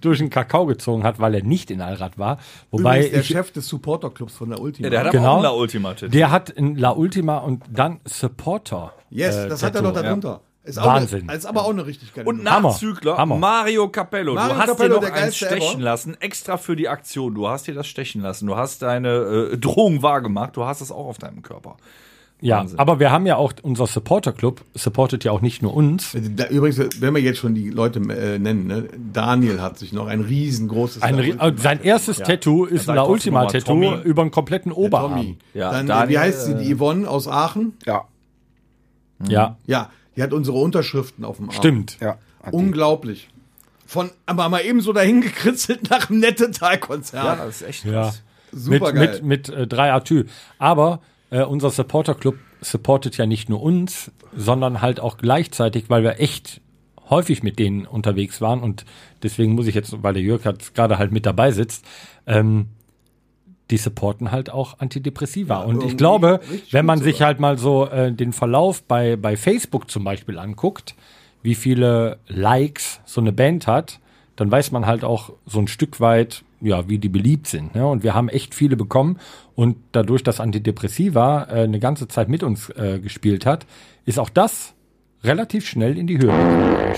durch den Kakao gezogen hat, weil er nicht in Allrad war. Wobei Übrigens der ich, Chef des Supporter-Clubs von der Ultima. Ja, der hat aber Genau. auch La Ultima Tattoo. der hat ein La Ultima und dann Supporter. yes, äh, das hat er Tattoo. noch darunter. Ist auch Wahnsinn. Eine, ist aber auch eine richtig geile Und. Nachzügler Hammer. Mario Capello. Mario du hast Capello, dir noch eins stechen ever. lassen, extra für die Aktion. Du hast dir das stechen lassen. Du hast deine äh, Drohung wahrgemacht. Du hast es auch auf deinem Körper. Ja, Wahnsinn. aber wir haben ja auch, unser Supporter Club supportet ja auch nicht nur uns. Da, übrigens, wenn wir jetzt schon die Leute äh, nennen, ne? Daniel hat sich noch ein riesengroßes Ein, Ri- äh, sein erstes Tattoo ist ein La trotzdem Ultima nochmal Tattoo Tommy. über einen kompletten Oberarm. Ja, Dann, äh, Daniel, wie heißt sie? Die Yvonne aus Aachen? Ja, Ja, Ja, die hat unsere Unterschriften auf dem Arm. stimmt. ja. Unglaublich. Von, aber mal eben so dahin gekritzelt nach dem Nettetal-Konzert. Ja, das ist echt Ja. krass. Super mit, geil. mit, mit äh, drei Atü. Aber äh, unser Supporter Club supportet ja nicht nur uns, sondern halt auch gleichzeitig, weil wir echt häufig mit denen unterwegs waren und deswegen muss ich jetzt, weil der Jörg gerade halt mit dabei sitzt, ähm, die supporten halt auch Antidepressiva. und ich glaube, wenn man sich sogar. halt mal so äh, den Verlauf bei, bei Facebook zum Beispiel anguckt, wie viele Likes so eine Band hat, dann weiß man halt auch so ein Stück weit, ja, wie die beliebt sind. Ne? Und wir haben echt viele bekommen. Und dadurch, dass Antidepressiva äh, eine ganze Zeit mit uns äh, gespielt hat, ist auch das relativ schnell in die Höhe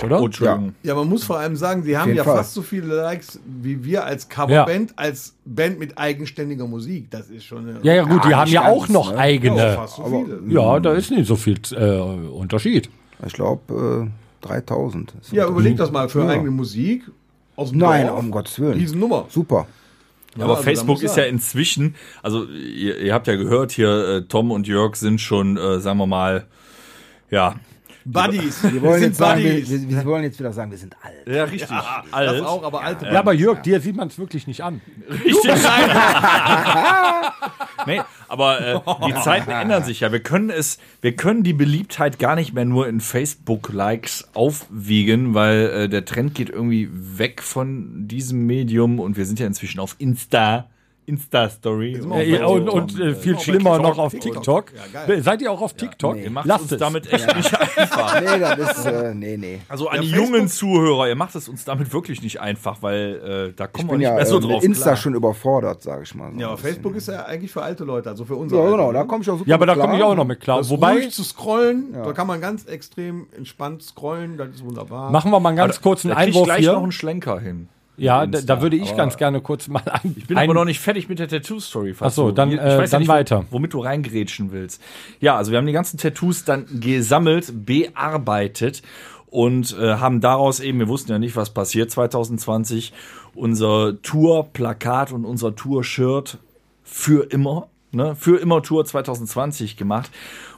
oder? Oh, Entschuldigung. Ja, man muss vor allem sagen, sie haben ja Fall. fast so viele Likes wie wir als Coverband, als Band mit eigenständiger Musik. Das ist schon eine ja, ja, gut, die Ja, haben ja auch noch ne? eigene. Ja, fast so viele. Ja, da ist nicht so viel äh, Unterschied. Ich glaube, äh, 3000. ist Ja, überleg das mal für Ja. eigene Musik aus dem Nein, Dorf. um Gottes Willen. Riesennummer. Super. Ja, aber also Facebook ist ja inzwischen, also ihr, ihr habt ja gehört hier, äh, Tom und Jörg sind schon, äh, sagen wir mal, ja, Buddies. Wir wollen, sind jetzt sagen, wir, Buddies. wir, wollen jetzt wieder sagen, wir sind alt. ja richtig, Das alt. auch, aber alte Ja, aber Jörg, dir sieht man es wirklich nicht an. Richtig. nee, aber äh, die Zeiten ändern sich ja. Wir können es, wir können die Beliebtheit gar nicht mehr nur in Facebook-Likes aufwiegen, weil äh, der Trend geht irgendwie weg von diesem Medium und wir sind ja inzwischen auf Insta. Insta-Story. Äh, und und äh, viel schlimmer noch auf TikTok. TikTok. Ja, geil. Seid ihr auch auf TikTok? Ihr macht Lasst uns es. damit echt nicht einfach. Nee, das ist, äh, nee, nee. Also an die jungen Zuhörer, ihr macht es uns damit wirklich nicht einfach, weil äh, da Ich kommen wir bin nicht ja mehr so äh, mit drauf Insta klar. schon überfordert, sage ich mal. So Ja, aber. Facebook ist ja eigentlich für alte Leute, also für uns. Ja, genau, da komme ich auch super Ja, aber da komme ich auch noch mit klar. Das Wobei, ruhig zu scrollen, da kann man ganz extrem entspannt scrollen, das ist wunderbar. machen wir mal einen ganz kurzen da krieg ich Einwurf gleich noch hier. einen Schlenker hin. Ja, da, da würde ich aber- ganz gerne kurz mal ein. Ich bin aber noch nicht fertig mit der Tattoo-Story. falls Ach so, du- dann, ich äh, weiß ja dann nicht, weiter. Womit du reingrätschen willst. Ja, also wir haben die ganzen Tattoos dann gesammelt, bearbeitet und äh, haben daraus eben, wir wussten ja nicht, was passiert 2020, unser Tour-Plakat und unser Tour-Shirt für immer, ne, für immer Tour 2020 gemacht.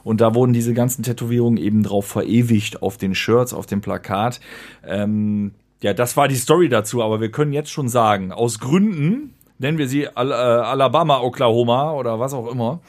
Und da wurden diese ganzen Tätowierungen eben drauf verewigt auf den Shirts, auf dem Plakat. Ähm, ja, das war die Story dazu, aber wir können jetzt schon sagen, aus Gründen, nennen wir sie äh, Alabama, Oklahoma oder was auch immer,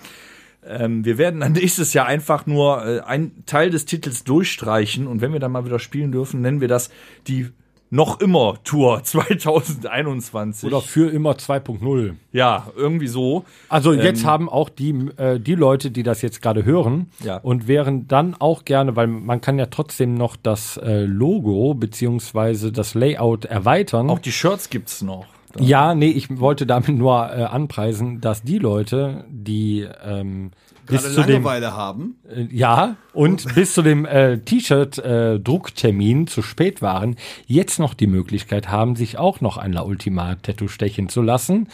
ähm, wir werden dann nächstes Jahr einfach nur äh, einen Teil des Titels durchstreichen und wenn wir dann mal wieder spielen dürfen, nennen wir das die noch immer Tour 2021. Oder für immer 2.0. ja, irgendwie so. Also jetzt haben auch die, äh, die Leute, die das jetzt gerade hören Ja. und wären dann auch gerne, weil man kann ja trotzdem noch das äh, Logo beziehungsweise das Layout erweitern. Auch die Shirts gibt's noch. ja, nee, ich wollte damit nur äh, anpreisen, dass die Leute, die ähm, bis Gerade zu dem Langeweile haben. Äh, Ja, und bis zu dem äh, T-Shirt-Drucktermin zu spät waren, jetzt noch die Möglichkeit haben, sich auch noch ein La Ultima-Tattoo stechen zu lassen.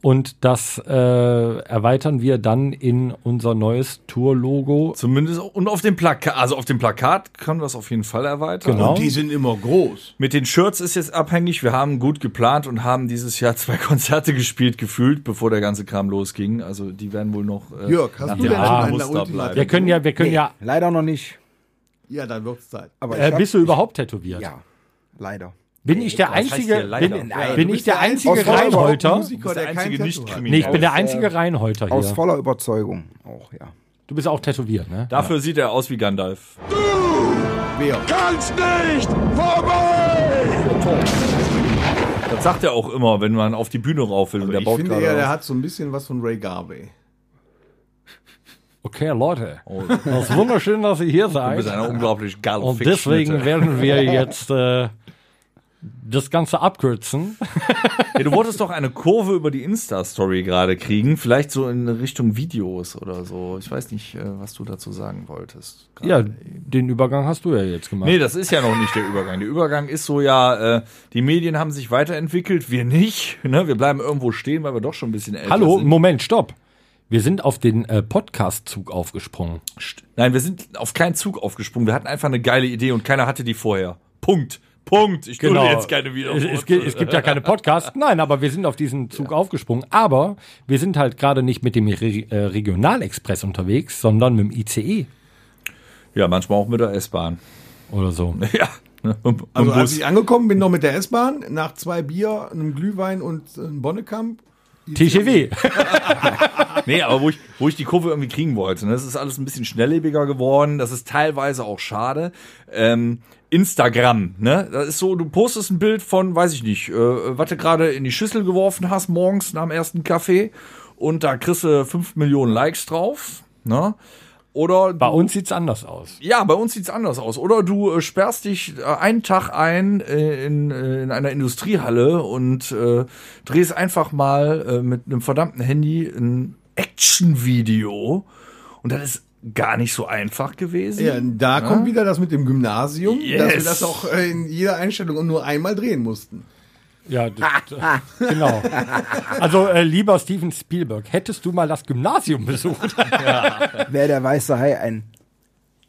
Und das äh, erweitern wir dann in unser neues Tour-Logo. Zumindest und auf dem Plakat, also auf dem Plakat können wir es auf jeden Fall erweitern. Genau. Und die sind immer groß. Mit den Shirts ist jetzt abhängig. Wir haben gut geplant und haben dieses Jahr zwei Konzerte gespielt, gefühlt, bevor der ganze Kram losging. Also die werden wohl noch äh, Jörg, hast nach du denn schon ein Muster bleiben. Wir können ja, wir können Nee, ja, leider noch nicht. Ja, dann wird's Zeit. Aber äh, bist du überhaupt tätowiert? ja, leider. Bin ich der einzige, bin, Nein, bin Du ich der einzige Aus Reinholter? Musiker, Du der einzige nicht. Nee, ich bin der Aus, einzige Reinholter Aus hier. voller Überzeugung auch, ja. Du bist auch tätowiert, ne? Dafür sieht er aus wie Gandalf. Wer? Kannst nicht vorbei! Das sagt er auch immer, wenn man auf die Bühne rauf will. und der Ich baut finde eher, der hat so ein bisschen was von Ray Garvey. Okay, Leute. Es ist wunderschön, dass ihr hier Du seid. bist einer unglaublich geile Und deswegen werden wir jetzt äh, das Ganze abkürzen. Ja, du wolltest doch eine Kurve über die Insta-Story gerade kriegen. Vielleicht so in Richtung Videos oder so. Ich weiß nicht, äh, was du dazu sagen wolltest. Ja, gerade. den Übergang hast du ja jetzt gemacht. Nee, das ist ja noch nicht der Übergang. Der Übergang ist so ja, äh, die Medien haben sich weiterentwickelt, wir nicht. Ne? Wir bleiben irgendwo stehen, weil wir doch schon ein bisschen älter Hallo, sind. Moment, stopp. Wir sind auf den äh, Podcast-Zug aufgesprungen. Nein, wir sind auf keinen Zug aufgesprungen. Wir hatten einfach eine geile Idee und keiner hatte die vorher. Punkt. Punkt. Ich genau. jetzt keine es, Wiederholung. es, gibt, es gibt ja keine Podcasts. Nein, aber wir sind auf diesen Zug aufgesprungen. Aber wir sind halt gerade nicht mit dem Re äh, Regionalexpress unterwegs, sondern mit dem ICE Ja, manchmal auch mit der S-Bahn. oder so. Ja. dem Also als ich angekommen bin, noch mit der S-Bahn, nach zwei Bier, einem Glühwein und einem Bonnekamp. TGW. Nee, aber wo ich, wo ich die Kurve irgendwie kriegen wollte. Ne? Das ist alles ein bisschen schnelllebiger geworden. Das ist teilweise auch schade. Ähm, Instagram, ne? Das ist so, du postest ein Bild von, weiß ich nicht, äh, was du gerade in die Schüssel geworfen hast morgens nach dem ersten Kaffee und da kriegst du 5 Millionen Likes drauf, ne? Oder Bei uns sieht's anders aus. ja, bei uns sieht's anders aus. Oder du äh, sperrst dich äh, einen Tag ein äh, in, äh, in einer Industriehalle und äh, drehst einfach mal äh, mit einem verdammten Handy ein Action-Video. Und das ist gar nicht so einfach gewesen. Ja, da kommt wieder das mit dem Gymnasium, dass wir Yes. das auch äh, in jeder Einstellung und nur einmal drehen mussten. Ja, d- genau. Also, äh, lieber Steven Spielberg, hättest du mal das Gymnasium besucht? Wäre der weiße Hai ein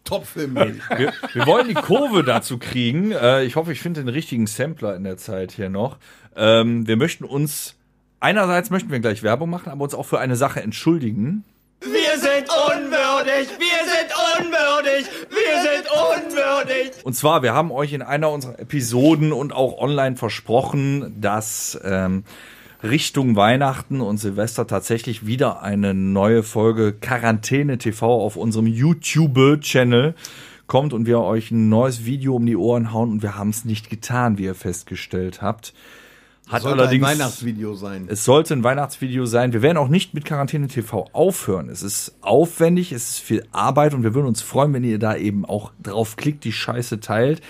Top-Film. Wir, wir wollen die Kurve dazu kriegen. Äh, ich hoffe, ich finde den richtigen Sampler in der Zeit hier noch. Ähm, wir möchten uns, einerseits möchten wir gleich Werbung machen, aber uns auch für eine Sache entschuldigen. Wir sind unwürdig, wir sind unwürdig, wir sind unwürdig. Und zwar, wir haben euch in einer unserer Episoden und auch online versprochen, dass ähm, Richtung Weihnachten und Silvester tatsächlich wieder eine neue Folge Quarantäne TV auf unserem YouTube-Channel kommt und wir euch ein neues Video um die Ohren hauen und wir haben es nicht getan, wie ihr festgestellt habt. Hat Sollte allerdings ein Weihnachtsvideo sein. es sollte ein Weihnachtsvideo sein. Wir werden auch nicht mit Quarantäne TV aufhören. Es ist aufwendig, es ist viel Arbeit und wir würden uns freuen, wenn ihr da eben auch drauf klickt, die Scheiße teilt.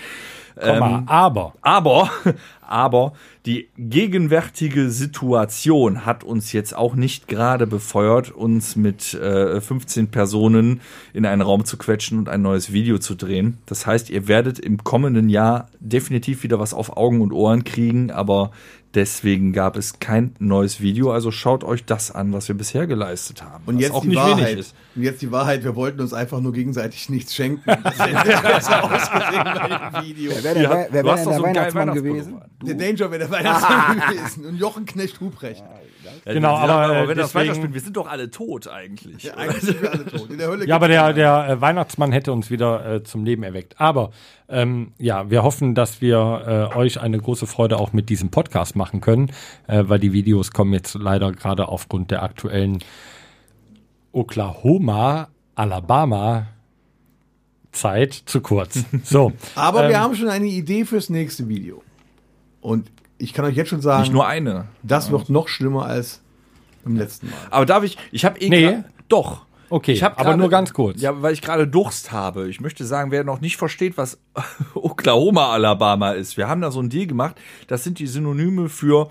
Komma, aber. Aber, aber die gegenwärtige Situation hat uns jetzt auch nicht gerade befeuert, uns mit äh, 15 Personen in einen Raum zu quetschen und ein neues Video zu drehen. Das heißt, ihr werdet im kommenden Jahr definitiv wieder was auf Augen und Ohren kriegen, aber deswegen gab es kein neues Video. Also schaut euch das an, was wir bisher geleistet haben. Und jetzt auch nicht wenig Wahrheit. ist. Und jetzt die Wahrheit, wir wollten uns einfach nur gegenseitig nichts schenken. Das hätte besser ausgesehen bei dem Video. Wer wäre Ja, wer wär denn doch der so Weihnachtsmann gewesen? Der Danger wäre der Weihnachtsmann gewesen. Und Jochen Knecht Ruprecht. Ja, Genau, aber, sagen äh, wenn das deswegen- weiterspielt, wir sind doch alle tot eigentlich. Ja, eigentlich sind wir alle tot. In der Hölle Ja, aber der, der äh, Weihnachtsmann hätte uns wieder äh, zum Leben erweckt. Aber ähm, ja, wir hoffen, dass wir äh, euch eine große Freude auch mit diesem Podcast machen können, äh, weil die Videos kommen jetzt leider gerade aufgrund der aktuellen Oklahoma, Alabama Zeit zu kurz. So. Aber wir Ähm, haben schon eine Idee fürs nächste Video. Und ich kann euch jetzt schon sagen, Nicht nur eine. das wird noch schlimmer als beim letzten Mal. Aber darf ich, ich habe eh Nee. doch. Okay, ich hab aber grade- nur ganz kurz. Ja, weil ich gerade Durst habe. Ich möchte sagen, wer noch nicht versteht, was Oklahoma, Alabama ist. Wir haben da so einen Deal gemacht. Das sind die Synonyme für,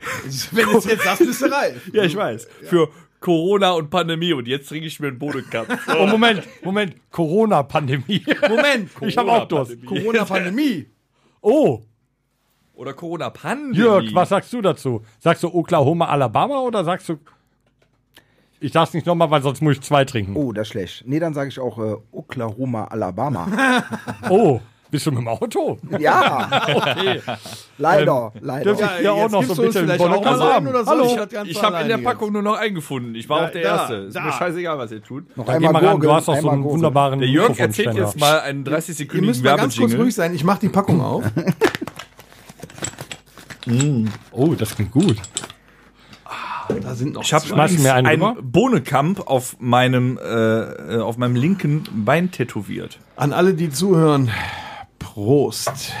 Wenn es jetzt das bist du Ralf. ja, ich weiß, für Corona und Pandemie. Und jetzt trinke ich mir einen Bodenkampf. Oh, Moment, Moment. Corona-Pandemie. Moment, Ich habe auch Durst. Corona-Pandemie. Oh, Oder Corona-Pandemie. Jörg, was sagst du dazu? Sagst du Oklahoma, Alabama oder sagst du. Ich sag's nicht nochmal, weil sonst muss ich zwei trinken. Oh, das ist schlecht. Nee, dann sage ich auch äh, Oklahoma, Alabama. Oh, bist du mit dem Auto? Ja, Okay. leider, leider. dürfen- Ja, auch jetzt noch so auch mal Bonnekamp einen oder Hallo. ich das Ich habe in der Packung nur noch einen gefunden. Ich war Da, auch der da, Erste. Ist da. mir scheißegal, was ihr tut. Noch Geh mal ran, du hast doch so einmal einen gurgeln. wunderbaren Der Jörg erzählt jetzt mal einen Ihr 30-sekündigen müsst mal ganz kurz ruhig sein. Ich mach die Packung auf. Oh, das klingt gut. Da sind noch Ich habe mir einen einen rüber? Bohnekamp auf meinem, äh, äh, auf meinem linken Bein tätowiert. An alle, die zuhören, Prost.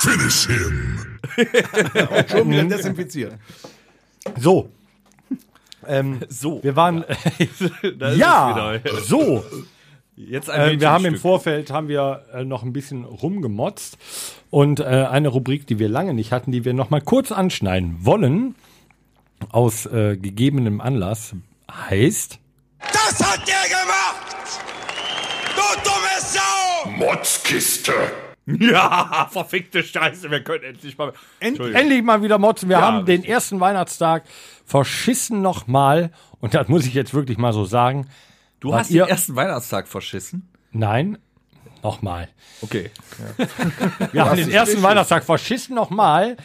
Finish him. Schon wieder desinfiziert. So. Ähm, So. wir waren. Ja, so. Jetzt ein Äh, wir haben im. Vorfeld haben wir äh, noch ein bisschen rumgemotzt und äh, eine Rubrik, die wir lange nicht hatten, die wir noch mal kurz anschneiden wollen, aus äh, gegebenem Anlass, heißt Das hat der gemacht! Du dumme Sau! Motzkiste. Ja, verfickte Scheiße, wir können endlich mal. Entschuldigung. endlich mal wieder motzen. Wir Ja, haben den richtig. ersten Weihnachtstag verschissen noch mal und das muss ich jetzt wirklich mal so sagen. Du hast ihr- den ersten Weihnachtstag verschissen? Nein, noch mal. Okay. Wir haben den ersten Weihnachtstag verschissen noch mal.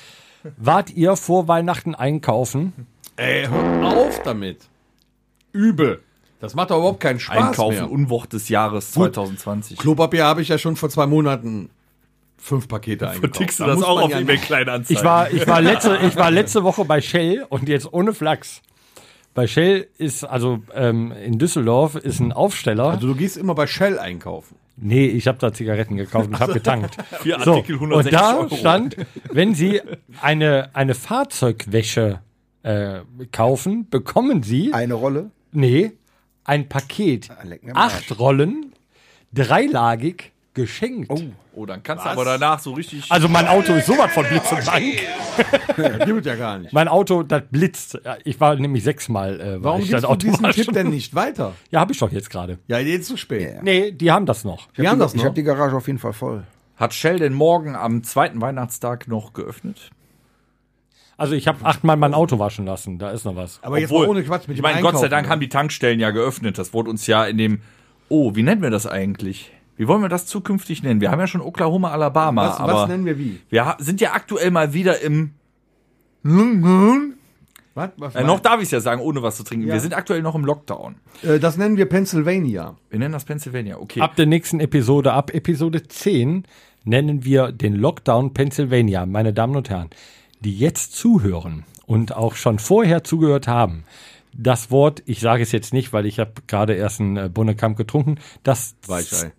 Wart ihr vor Weihnachten einkaufen? Ey, hör auf damit. Übel. Das macht doch überhaupt keinen Spaß Einkaufen, mehr. Unwort des Jahres 2020. Klopapier habe ich ja schon vor zwei Monaten fünf Pakete eingekauft. Tickst du Da das auch auf ja eBay Kleinanzeigen? Ich war, ich war letzte, ich war letzte Woche bei Shell und jetzt ohne Flachs. Bei Shell ist, also ähm, in Düsseldorf ist ein Aufsteller. Also du gehst immer bei Shell einkaufen. Nee, ich habe da Zigaretten gekauft und habe getankt. Vier So, Artikel und 160 da Euro. stand, wenn Sie eine, eine Fahrzeugwäsche äh, kaufen, bekommen Sie, Eine Rolle. nee, ein Paket. Arsch. Acht Rollen, dreilagig, geschenkt. Oh, dann kannst du aber danach so richtig. Also mein Auto ist sowas von blitzeblank. Das gibt es ja gar nicht. Mein Auto, das blitzt. Ich war nämlich sechsmal. Äh, war Warum ich gibst das du diesen Auto Tipp denn nicht weiter? Ja, habe ich doch jetzt gerade. Ja, jetzt zu spät. Nee, die haben das noch. Wir haben das Ich noch. habe die Garage auf jeden Fall voll. Hat Shell denn morgen am zweiten Weihnachtstag noch geöffnet? Also ich habe achtmal mein Auto waschen lassen. Da ist noch was. Aber jetzt mal ohne Quatsch mit Ich dem meine, Gott sei Dank haben die Tankstellen ja geöffnet. Das wurde uns ja in dem. Oh, wie nennen wir das eigentlich? Wie wollen wir das zukünftig nennen? Wir haben ja schon Oklahoma, Alabama, Was, aber was nennen wir wie? wir sind ja aktuell mal wieder im. Was, was Äh, noch darf ich es ja sagen, ohne was zu trinken. Wir sind aktuell noch im Lockdown. äh, das nennen wir Pennsylvania. Wir nennen das Pennsylvania. Okay. Ab der nächsten Episode, ab Episode 10, nennen wir den Lockdown Pennsylvania, meine Damen und Herren, die jetzt zuhören und auch schon vorher zugehört haben. Das Wort, ich sage es jetzt nicht, weil ich habe gerade erst einen äh, Bonnekamp getrunken, das.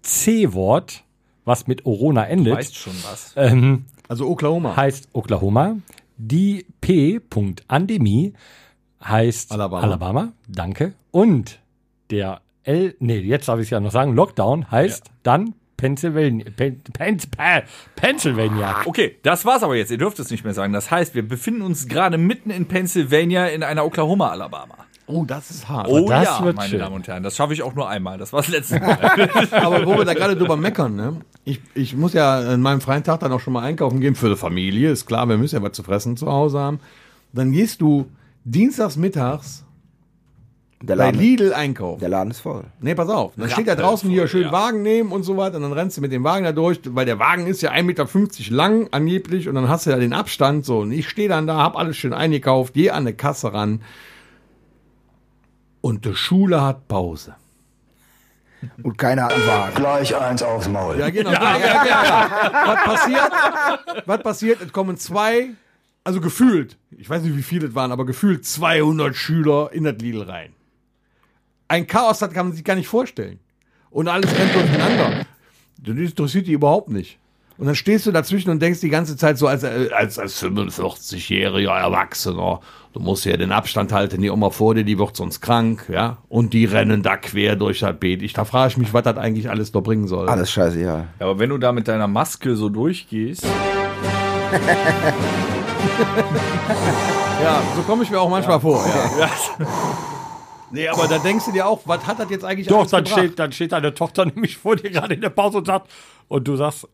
C-Wort, was mit Orona endet, weißt schon was. ähm, Also Oklahoma. heißt Oklahoma. Die P. Andemie heißt Alabama. Alabama. Danke. Und der L. Nee, jetzt darf ich es ja noch sagen. Lockdown heißt dann Pennsylvania. Pen, Pen, Pen, Pennsylvania. Okay, das war's aber jetzt. Ihr dürft es nicht mehr sagen. Das heißt, wir befinden uns gerade mitten in Pennsylvania in einer Oklahoma, Alabama. Oh, das ist hart. Oh das ja, wird meine schön. Damen und Herren. Das schaffe ich auch nur einmal. Das war das letzte Mal. Aber wo wir da gerade drüber meckern, ne? Ich, ich muss ja in meinem freien Tag dann auch schon mal einkaufen gehen für die Familie. Ist klar, wir müssen ja was zu fressen zu Hause haben. Dann gehst du dienstags mittags Der bei Laden, Lidl einkaufen. der Laden ist voll. Nee, pass auf. Dann steht da draußen hier schön Wagen nehmen und so weiter. Und dann rennst du mit dem Wagen da durch, weil der Wagen ist ja 1,50 Meter lang angeblich. Und dann hast du ja den Abstand so. Und ich stehe dann da, hab alles schön eingekauft, gehe an eine Kasse ran. Und die Schule hat Pause. Und keiner hat einen Wagen. Gleich eins aufs Maul. Ja, genau. Ja, ja, ja. Was passiert? Was passiert? Es kommen zwei, also gefühlt, ich weiß nicht, wie viele es waren, aber gefühlt 200 Schüler in das Lidl rein. Ein Chaos, das kann man sich gar nicht vorstellen. Und alles rennt durcheinander. Das interessiert die überhaupt nicht. Und dann stehst du dazwischen und denkst die ganze Zeit so als, äh, als, als 45-jähriger Erwachsener, du musst ja den Abstand halten, die Oma vor dir, die wird sonst krank, ja. Und die rennen da quer durch das Beet. Ich, da frage ich mich, was das eigentlich alles noch bringen soll. Alles scheiße, ja. Ja, aber wenn du da mit deiner Maske so durchgehst. Ja, so komme ich mir auch manchmal vor. Ja. Nee, aber da denkst du dir auch, was hat das jetzt eigentlich Doch, dann gebracht? steht, dann steht deine Tochter nämlich vor dir gerade in der Pause und sagt, und du sagst,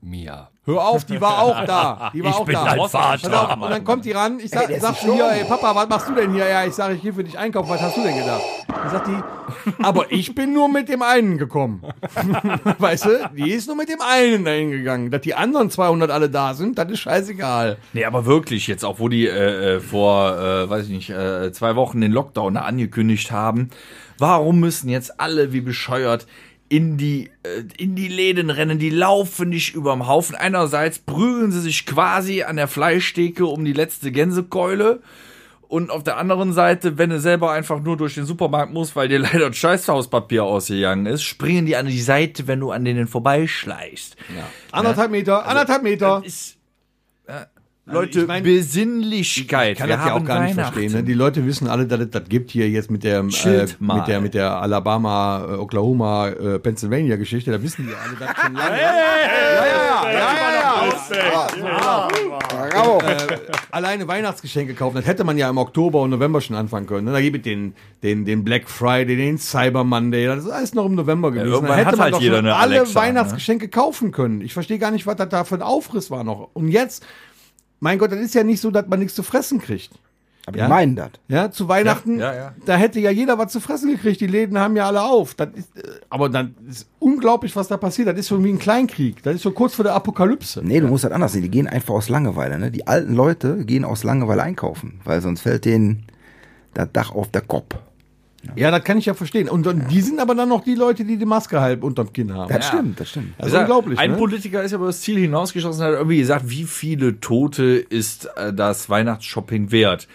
Mia. Hör auf, die war auch da. Die war Ich auch bin da. dein Pass Vater. auf, Und dann kommt die ran, ich sag, Ey, der ist sag sie hier, ey Papa, was machst du denn hier? Ja, ich sage, ich gehe für dich einkaufen, was hast du denn gedacht? Dann sagt die, aber ich bin nur mit dem einen gekommen. weißt du, die ist nur mit dem einen dahin gegangen. Dass die anderen 200 alle da sind, das ist scheißegal. Nee, aber wirklich jetzt, auch wo die äh, äh, vor, äh, weiß ich nicht, äh, zwei Wochen den Lockdown angekündigt haben, warum müssen jetzt alle wie bescheuert in die, äh, in die Läden rennen, die laufen nicht überm Haufen. Einerseits prügeln sie sich quasi an der Fleischtheke um die letzte Gänsekeule. Und auf der anderen Seite, wenn du selber einfach nur durch den Supermarkt musst, weil dir leider das Scheißhauspapier ausgegangen ist, springen die an die Seite, wenn du an denen vorbeischleichst. Anderthalb Meter, anderthalb Meter. Äh, Leute, ich mein- Besinnlichkeit. Ich kann Wir das ja auch gar nicht verstehen. Ne? Die Leute wissen alle, dass es das gibt hier jetzt mit der, äh, mit der, mit der Alabama, äh, Oklahoma, äh, Pennsylvania Geschichte. Da wissen die alle das schon lange. ja, ja, ja, ja, ja. Bravo. Äh, alleine Weihnachtsgeschenke kaufen, das hätte man ja im Oktober und November schon anfangen können. Ne? Da gibt es den, den, den Black Friday, den Cyber Monday, das ist alles noch im November gewesen. irgendwann da hätte hat man halt doch jeder alle Alexa, ne? Weihnachtsgeschenke kaufen können. Ich verstehe gar nicht, was das da für ein Aufriss war noch. Und jetzt, mein Gott, das ist ja nicht so, dass man nichts zu fressen kriegt. Aber Ja? die meinen das. Ja, zu Weihnachten, Ja, ja, ja. da hätte ja jeder was zu fressen gekriegt. Die Läden haben ja alle auf. Das ist, äh, aber dann ist unglaublich, was da passiert. Das ist so wie ein Kleinkrieg. Das ist so kurz vor der Apokalypse. Nee, du musst das anders sehen. Die gehen einfach aus Langeweile. Ne? Die alten Leute gehen aus Langeweile einkaufen, weil sonst fällt denen das Dach auf der Kopf. Ja, das kann ich ja verstehen. Und, die sind aber dann noch die Leute, die die Maske halb unterm Kinn haben. Das stimmt, das stimmt. Das ist unglaublich. Ein ne? Politiker ist aber das Ziel hinausgeschossen und hat irgendwie gesagt, wie viele Tote ist äh, das Weihnachtsshopping wert?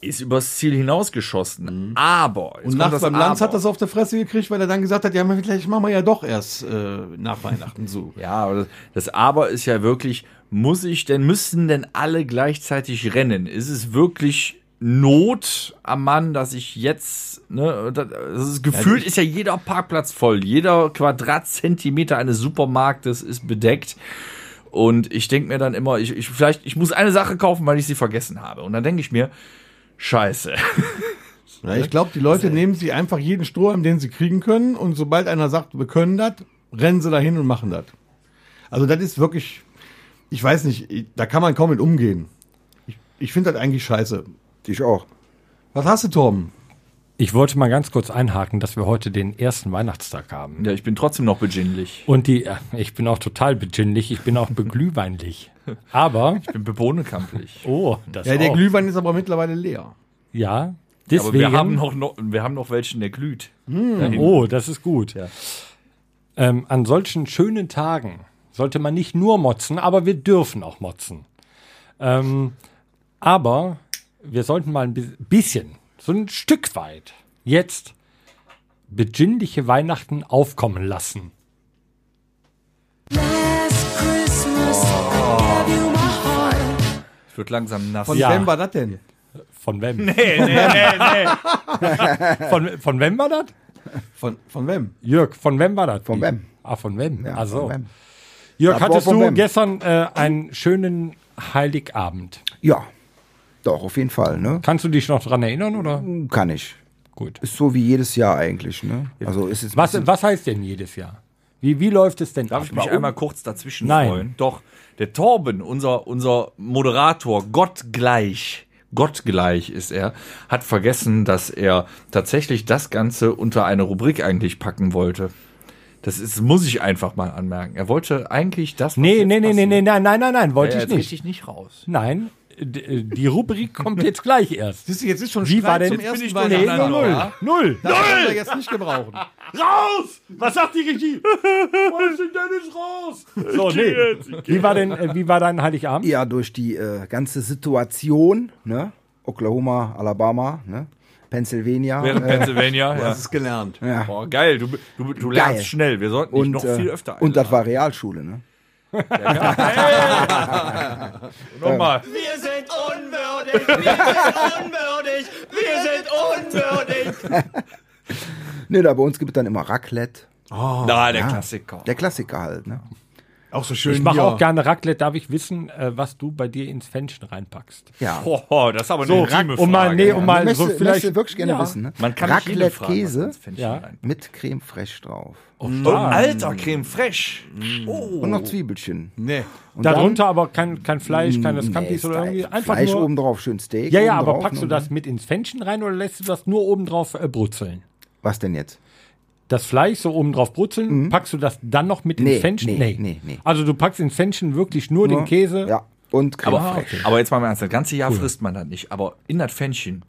Ist übers Ziel hinausgeschossen. Aber. jetzt Und nachts das beim Lanz Aber. hat das auf der Fresse gekriegt, weil er dann gesagt hat, ja, vielleicht machen wir ja doch erst äh, nach Weihnachten so. Ja, aber das Aber ist ja wirklich, muss ich denn, müssen denn alle gleichzeitig rennen? Ist es wirklich Not am Mann, dass ich jetzt, ne, das, ist, gefühlt ist ja jeder Parkplatz voll. Jeder Quadratzentimeter eines Supermarktes ist bedeckt. Und ich denke mir dann immer, ich, ich, vielleicht, ich muss eine Sache kaufen, weil ich sie vergessen habe. Und dann denke ich mir, scheiße. Ja, ich glaube, die Leute nehmen sich einfach jeden Strohhalm, den sie kriegen können. Und sobald einer sagt, wir können das, rennen sie dahin und machen das. Also das ist wirklich, ich weiß nicht, ich- da kann man kaum mit umgehen. Ich, ich finde das eigentlich scheiße. Ich auch. Was hast du, Torben? Ich wollte mal ganz kurz einhaken, dass wir heute den ersten Weihnachtstag haben. Ja, ich bin trotzdem noch besinnlich. Und die, äh, ich bin auch total beginnlich, ich bin auch beglühweinlich. Aber, Ich bin bebohnekampflich. oh, das Ja, der auch. Glühwein ist aber mittlerweile leer. Ja, deswegen. Aber wir haben noch, noch, wir haben noch welchen, der glüht. Dahin. Oh, das ist gut. Ähm, an solchen schönen Tagen sollte man nicht nur motzen, aber wir dürfen auch motzen. Ähm, aber wir sollten mal ein bi- bisschen, so ein Stück weit, jetzt besinnliche Weihnachten aufkommen lassen. Ich wird langsam nass. Von Ja. wem war das denn? Von wem? Nee, nee, nee, nee. Von, von wem war das? Von, von wem? Jörg, von wem war das? Von wem? Ah, von wem? Ja, also. von wem? Jörg, hattest du wem? gestern äh, einen schönen Heiligabend? Ja, doch, auf jeden Fall, ne? Kannst du dich noch dran erinnern oder? Kann ich. Gut. Ist so wie jedes Jahr eigentlich, ne? Also ist es Was, was heißt denn jedes Jahr? Wie, wie läuft es denn Darf ich mich Warum? einmal kurz dazwischen Nein. freuen? Doch, der Torben, unser, unser Moderator, gottgleich, gottgleich ist er, hat vergessen, dass er tatsächlich das Ganze unter eine Rubrik eigentlich packen wollte. Das ist, muss ich einfach mal anmerken. Er wollte eigentlich das. Nee, nee, nee, nee, nee, nein, nein, nein, nein, wollte Ja, ich jetzt nicht. richtig nicht raus. Nein, die Rubrik kommt jetzt gleich erst. Siehst du, jetzt ist schon Wie Streit war denn- zum ersten Weihnachten. durcheinander. null, ja? null. Das können wir jetzt nicht gebrauchen. Raus! Was sagt die Regie? Was ist denn Dennis raus? So, nee. Wie war denn, äh, wie war dein Heiligabend? ja durch die äh, ganze Situation, ne? Oklahoma, Alabama, ne? Pennsylvania. Während äh, Pennsylvania. Du Ja. hast es gelernt. ja. Boah, geil. Du, du, du lernst Geil. schnell. Wir sollten dich Und, noch äh, viel öfter und das einladen. war Realschule, ne? Nochmal. Wir sind unwürdig, wir sind unwürdig, wir sind unwürdig. Ne, da bei uns gibt es dann immer Raclette. Na, der Klassiker. Der Klassiker halt, ne? Auch so schön Ich mache auch gerne Raclette. Darf ich wissen, äh, was du bei dir ins Fännchen reinpackst? Ja. Oh, das ist aber So, eine Riemenfrage. um mal, nee, um mal so du- vielleicht. du wirklich gerne ja. wissen, ne? Man kann Raclette fragen, Käse Ja. mit Creme fraiche drauf. Oh, Oh, stark. alter, Creme fraiche. Oh. Und noch Zwiebelchen. Nee. Und dann- Darunter aber kein, kein Fleisch, keine Nee, Scampis oder irgendwie. Einfach Fleisch nur. oben drauf, schön Steak. ja, ja, aber packst du ne? das mit ins Fännchen rein oder lässt du das nur oben drauf äh, brutzeln? Was denn jetzt? Das Fleisch so oben drauf brutzeln, packst du das dann noch mit Mhm. Nee, ins Fännchen? nee, nee, nee. Also du packst ins Fännchen wirklich nur den Käse. Ja. Und Creme Aber, fraiche. aber jetzt mal im Ernst, das ganze Jahr frisst man das nicht. Aber in das Pfännchen,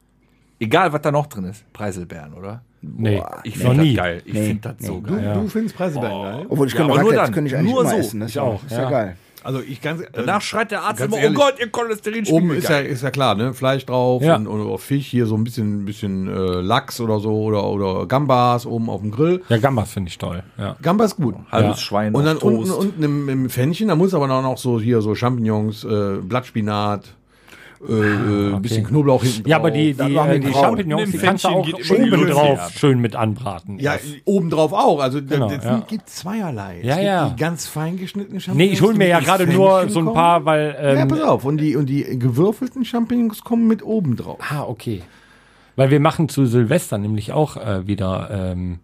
egal was da noch drin ist, Preiselbeeren, oder? Nee, Ich noch finde nie. das geil. Ich Nee, finde das so Du, geil. du findest Preiselbeeren geil. Obwohl ich Ja, könnte aber nur Raclette dann. könnte ich eigentlich Nur so. essen. Das Ich ist auch, Ist ja ja. geil. Also ich ganz, äh, Danach schreit der Arzt immer, ehrlich. oh Gott, ihr Cholesterin Oben ist ja, ist ja klar, ne? Fleisch drauf Ja. und, und Fisch, hier so ein bisschen, bisschen äh, Lachs oder so oder, oder Gambas oben auf dem Grill. Ja, Gambas finde ich toll. Ja. Gambas ist gut. Halbes Ja. Schwein Und dann auf Toast. unten, unten im, im Pfännchen, da muss aber noch so hier so Champignons, äh, Blattspinat, äh, äh, ein bisschen Knoblauch hinten drauf. Ja, aber die, die, äh, die. Champignons, die kannst du auch oben drauf ab. schön mit anbraten. Ja, erst. obendrauf auch. Also Genau, das ja. gibt zweierlei. Ja, es gibt ja. die ganz fein geschnittenen nee, Champignons. ich hole mir ja gerade nur so ein kommen. paar, weil. Ja, Ähm, pass auf. Und die, und die gewürfelten Champignons kommen mit oben drauf. ah, okay. Weil wir machen zu Silvester nämlich auch äh, wieder ähm,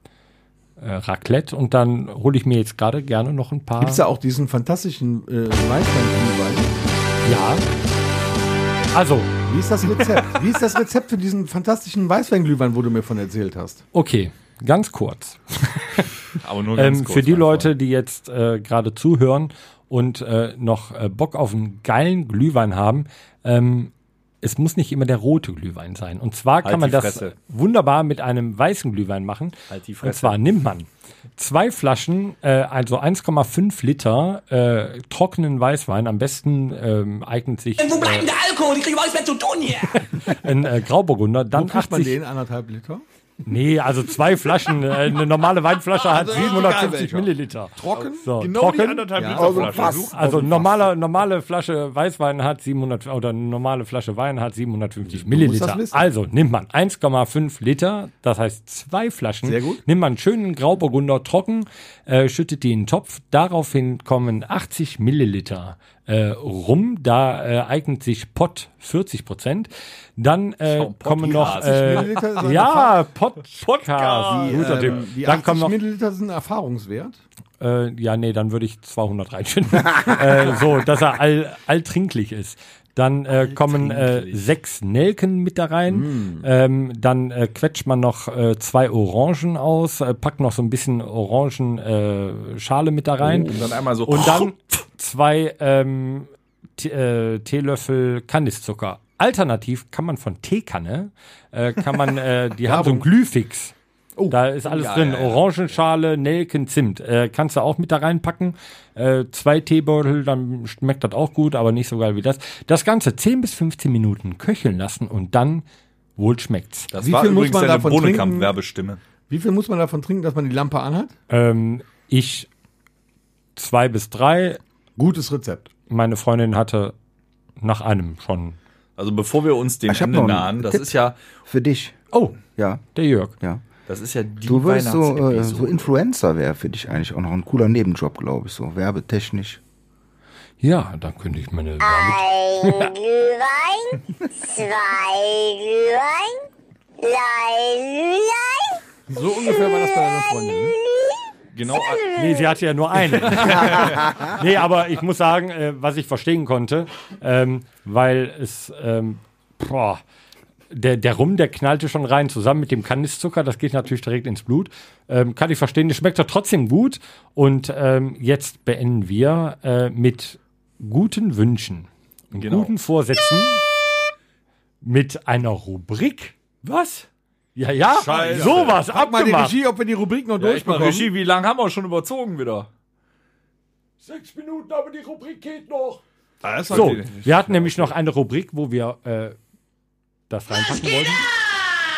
äh, Raclette und dann hole ich mir jetzt gerade gerne noch ein paar. Gibt es da auch diesen fantastischen äh, Weißweinglühwein? Ja. Also, Wie ist das Rezept? Wie ist das Rezept für diesen fantastischen Weißweinglühwein, wo du mir von erzählt hast? okay, ganz kurz. aber nur ganz Ähm, kurz, für die Leute, Freund. die jetzt äh, gerade zuhören und äh, noch äh, Bock auf einen geilen Glühwein haben, ähm, es muss nicht immer der rote Glühwein sein. Und zwar kann Halt man die das wunderbar mit einem weißen Glühwein machen. Halt die Und Fresse. zwar nimmt man zwei Flaschen, äh, also 1,5 Liter äh, trockenen Weißwein. Am besten ähm, eignet sich Wo bleibt denn äh, der Alkohol? Ich kriege überhaupt nichts mehr zu tun hier. ein äh, Grauburgunder. Wo Dann kriegt man 80, den? Anderthalb Liter? Nee, also zwei Flaschen. Äh, eine normale Weinflasche hat Also egal 750 welcher. Milliliter. Trocken? So, Genau die trocken. anderthalb Ja, Liter also Flasche. fast. Also normale, normale Flasche Weißwein hat 700 oder eine normale Flasche Wein hat 750 Milliliter. Also nimmt man 1,5 Liter, das heißt zwei Flaschen. Sehr gut. Nimmt man einen schönen Grauburgunder trocken, äh, schüttet die in den Topf. Daraufhin kommen 80 Milliliter äh, rum. Da äh, eignet sich Pott 40 Prozent. Dann äh, Schon kommen noch äh, ja Podcast. Podcast. Guter Tipp. Ähm, die Dann 80 kommen noch Milliliter sind erfahrungswert. äh, ja, nee, dann würde ich 200 reinschütten. äh, so, dass er all, alltrinklich ist. Dann äh, kommen äh, sechs Nelken mit da rein. Ähm, dann äh, quetscht man noch äh, zwei Orangen aus, äh, packt noch so ein bisschen Orangenschale äh, Schale mit da rein. Und dann einmal so. Und dann zwei ähm, T äh, Teelöffel Kandiszucker. Alternativ kann man von Teekanne, äh, kann man, äh, die haben so ein Glühfix. da ist alles ja, drin. ja, ja. Orangenschale, Nelken, Zimt. Äh, kannst du auch mit da reinpacken. Äh, zwei Teebeutel, dann schmeckt das auch gut, aber nicht so geil wie das. Das Ganze 10 bis 15 Minuten köcheln lassen und dann wohl schmeckt's. Das Wie war viel muss übrigens man deine davon trinken? Bohnekamp-Werbestimme. Wie viel muss man davon trinken, dass man die Lampe anhat? Ähm, ich zwei bis drei. Gutes Rezept. Meine Freundin hatte nach einem schon. Also bevor wir uns dem Ich Ende nahen, das Tipp. ist ja, Für dich. Oh, Ja, der Jörg. ja. das ist ja die Du würdest so, äh, so Influencer wäre für dich eigentlich auch noch ein cooler Nebenjob, glaube ich, so werbetechnisch. Ja, dann könnte ich meine Werbe Ein Glühwein, zwei Glühwein, drei Glühwein, So ungefähr war das bei deiner Freundin. Ne? Genau, Nee, sie hatte ja nur einen. nee, aber ich muss sagen, äh, was ich verstehen konnte, ähm, weil es, ähm, boah, der, der Rum, der knallte schon rein, zusammen mit dem Kandiszucker, das geht natürlich direkt ins Blut. Ähm, kann ich verstehen, das schmeckt doch trotzdem gut. Und ähm, jetzt beenden wir äh, mit guten Wünschen und Genau. guten Vorsätzen mit einer Rubrik. Was? Ja, ja, Scheiße. sowas Frag mal die abgemacht. Regie, ob wir die Rubrik noch ja, durchbekommen. Regie, wie lange haben wir schon überzogen wieder? Sechs Minuten, aber die Rubrik geht noch. Ah, das So, wir hatten nämlich noch eine Rubrik, wo wir äh, das reinpacken wollten.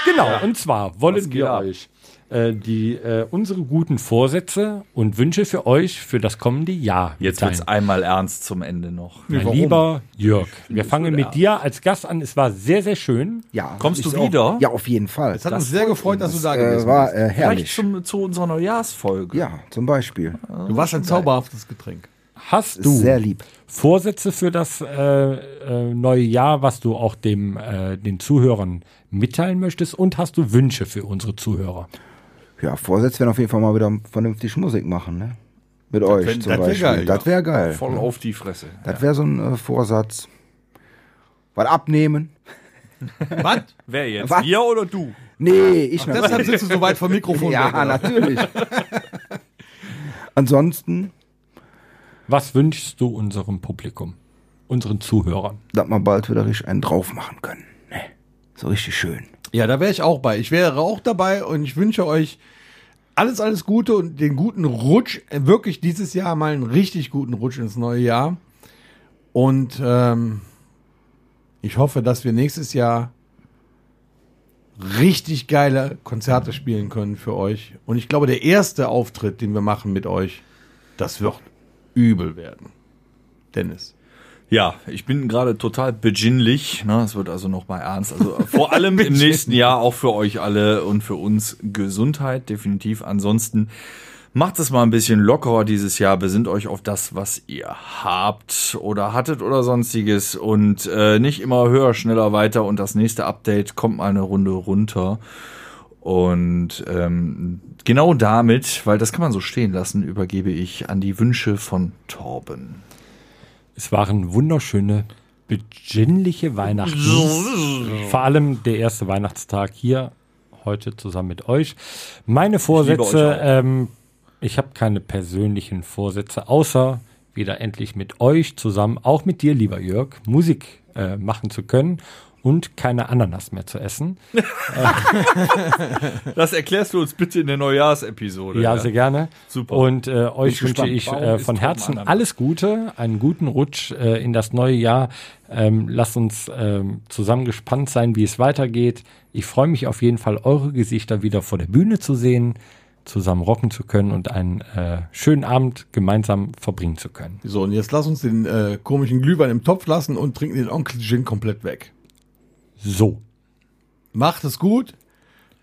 Genau, und zwar wollen wir ab? euch äh, die äh, unsere guten Vorsätze und Wünsche für euch für das kommende Jahr Jetzt mitteilen. wird's einmal ernst zum Ende noch. Mein warum? lieber Jörg, wir fangen mit dir als Gast an. Es war sehr, sehr schön. Ja. Kommst du auch- wieder? Ja, auf jeden Fall. Es hat uns sehr gefreut, dass du da äh, gewesen war bist. äh, Vielleicht herrlich. zum, zu unserer Neujahrsfolge. Ja, zum Beispiel. Du warst ein zauberhaftes Getränk. Hast du sehr lieb. Vorsätze für das äh, äh, neue Jahr, was du auch dem äh, den Zuhörern mitteilen möchtest? Und hast du Wünsche für unsere Zuhörer? Ja, Vorsätze werden auf jeden Fall mal wieder vernünftig Musik machen, ne? Mit euch wär- zum das wär Beispiel. geil, das ja. wäre geil. Voll auf die Fresse. Das wäre so ein äh, Vorsatz. Was abnehmen? Was? Wer jetzt? Was? Wir oder du? Nee, ich Deshalb sitzt du so weit vom Mikrofon Ja, weg. natürlich. Ansonsten, Was wünschst du unserem Publikum, unseren Zuhörern? dass wir bald wieder richtig einen drauf machen können. Ne? So richtig schön. Ja, da wäre ich auch bei. Ich wäre auch dabei und ich wünsche euch alles, alles Gute und den guten Rutsch. Wirklich dieses Jahr mal einen richtig guten Rutsch ins neue Jahr. Und ähm, ich hoffe, dass wir nächstes Jahr richtig geile Konzerte spielen können für euch. Und ich glaube, der erste Auftritt, den wir machen mit euch, das wird übel werden. Dennis. Ja, ich bin gerade total beginnlich. Ne? Es wird also noch mal ernst. Also vor allem im nächsten Jahr auch für euch alle und für uns Gesundheit definitiv. Ansonsten macht es mal ein bisschen lockerer dieses Jahr. Besinnt euch auf das, was ihr habt oder hattet oder sonstiges und äh, nicht immer höher, schneller, weiter. Und das nächste Update kommt mal eine Runde runter. Und ähm, genau damit, weil das kann man so stehen lassen, übergebe ich an die Wünsche von Torben. Es waren wunderschöne, besinnliche Weihnachten. Vor allem der erste Weihnachtstag hier heute zusammen mit euch. Meine Vorsätze, auch. ähm, ich habe keine persönlichen Vorsätze, außer wieder endlich mit euch zusammen, auch mit dir, lieber Jörg, Musik äh, machen zu können und keine Ananas mehr zu essen. Das erklärst du uns bitte in der Neujahrsepisode. Ja, sehr gerne. Super. Und äh, euch wünsche ich äh, von Herzen alles Gute, einen guten Rutsch äh, in das neue Jahr. Ähm, lasst uns ähm, zusammen gespannt sein, wie es weitergeht. Ich freue mich auf jeden Fall, eure Gesichter wieder vor der Bühne zu sehen, zusammen rocken zu können und einen äh, schönen Abend gemeinsam verbringen zu können. So, und jetzt lass uns den äh, komischen Glühwein im Topf lassen und trinken den Onkel Gin komplett weg. So. Macht es gut.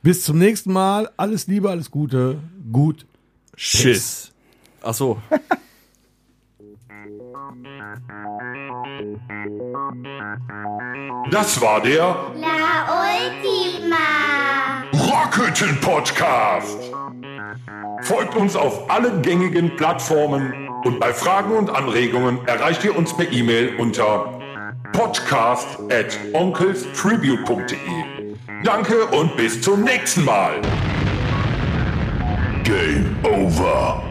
Bis zum nächsten Mal. Alles Liebe, alles Gute. Gut. Schiss. Ach so. Das war der La Ultima. Rockhütten Podcast. Folgt uns auf allen gängigen Plattformen und bei Fragen und Anregungen erreicht ihr uns per E-Mail unter podcast at onkelstribute.de. Danke und bis zum nächsten Mal. Game over.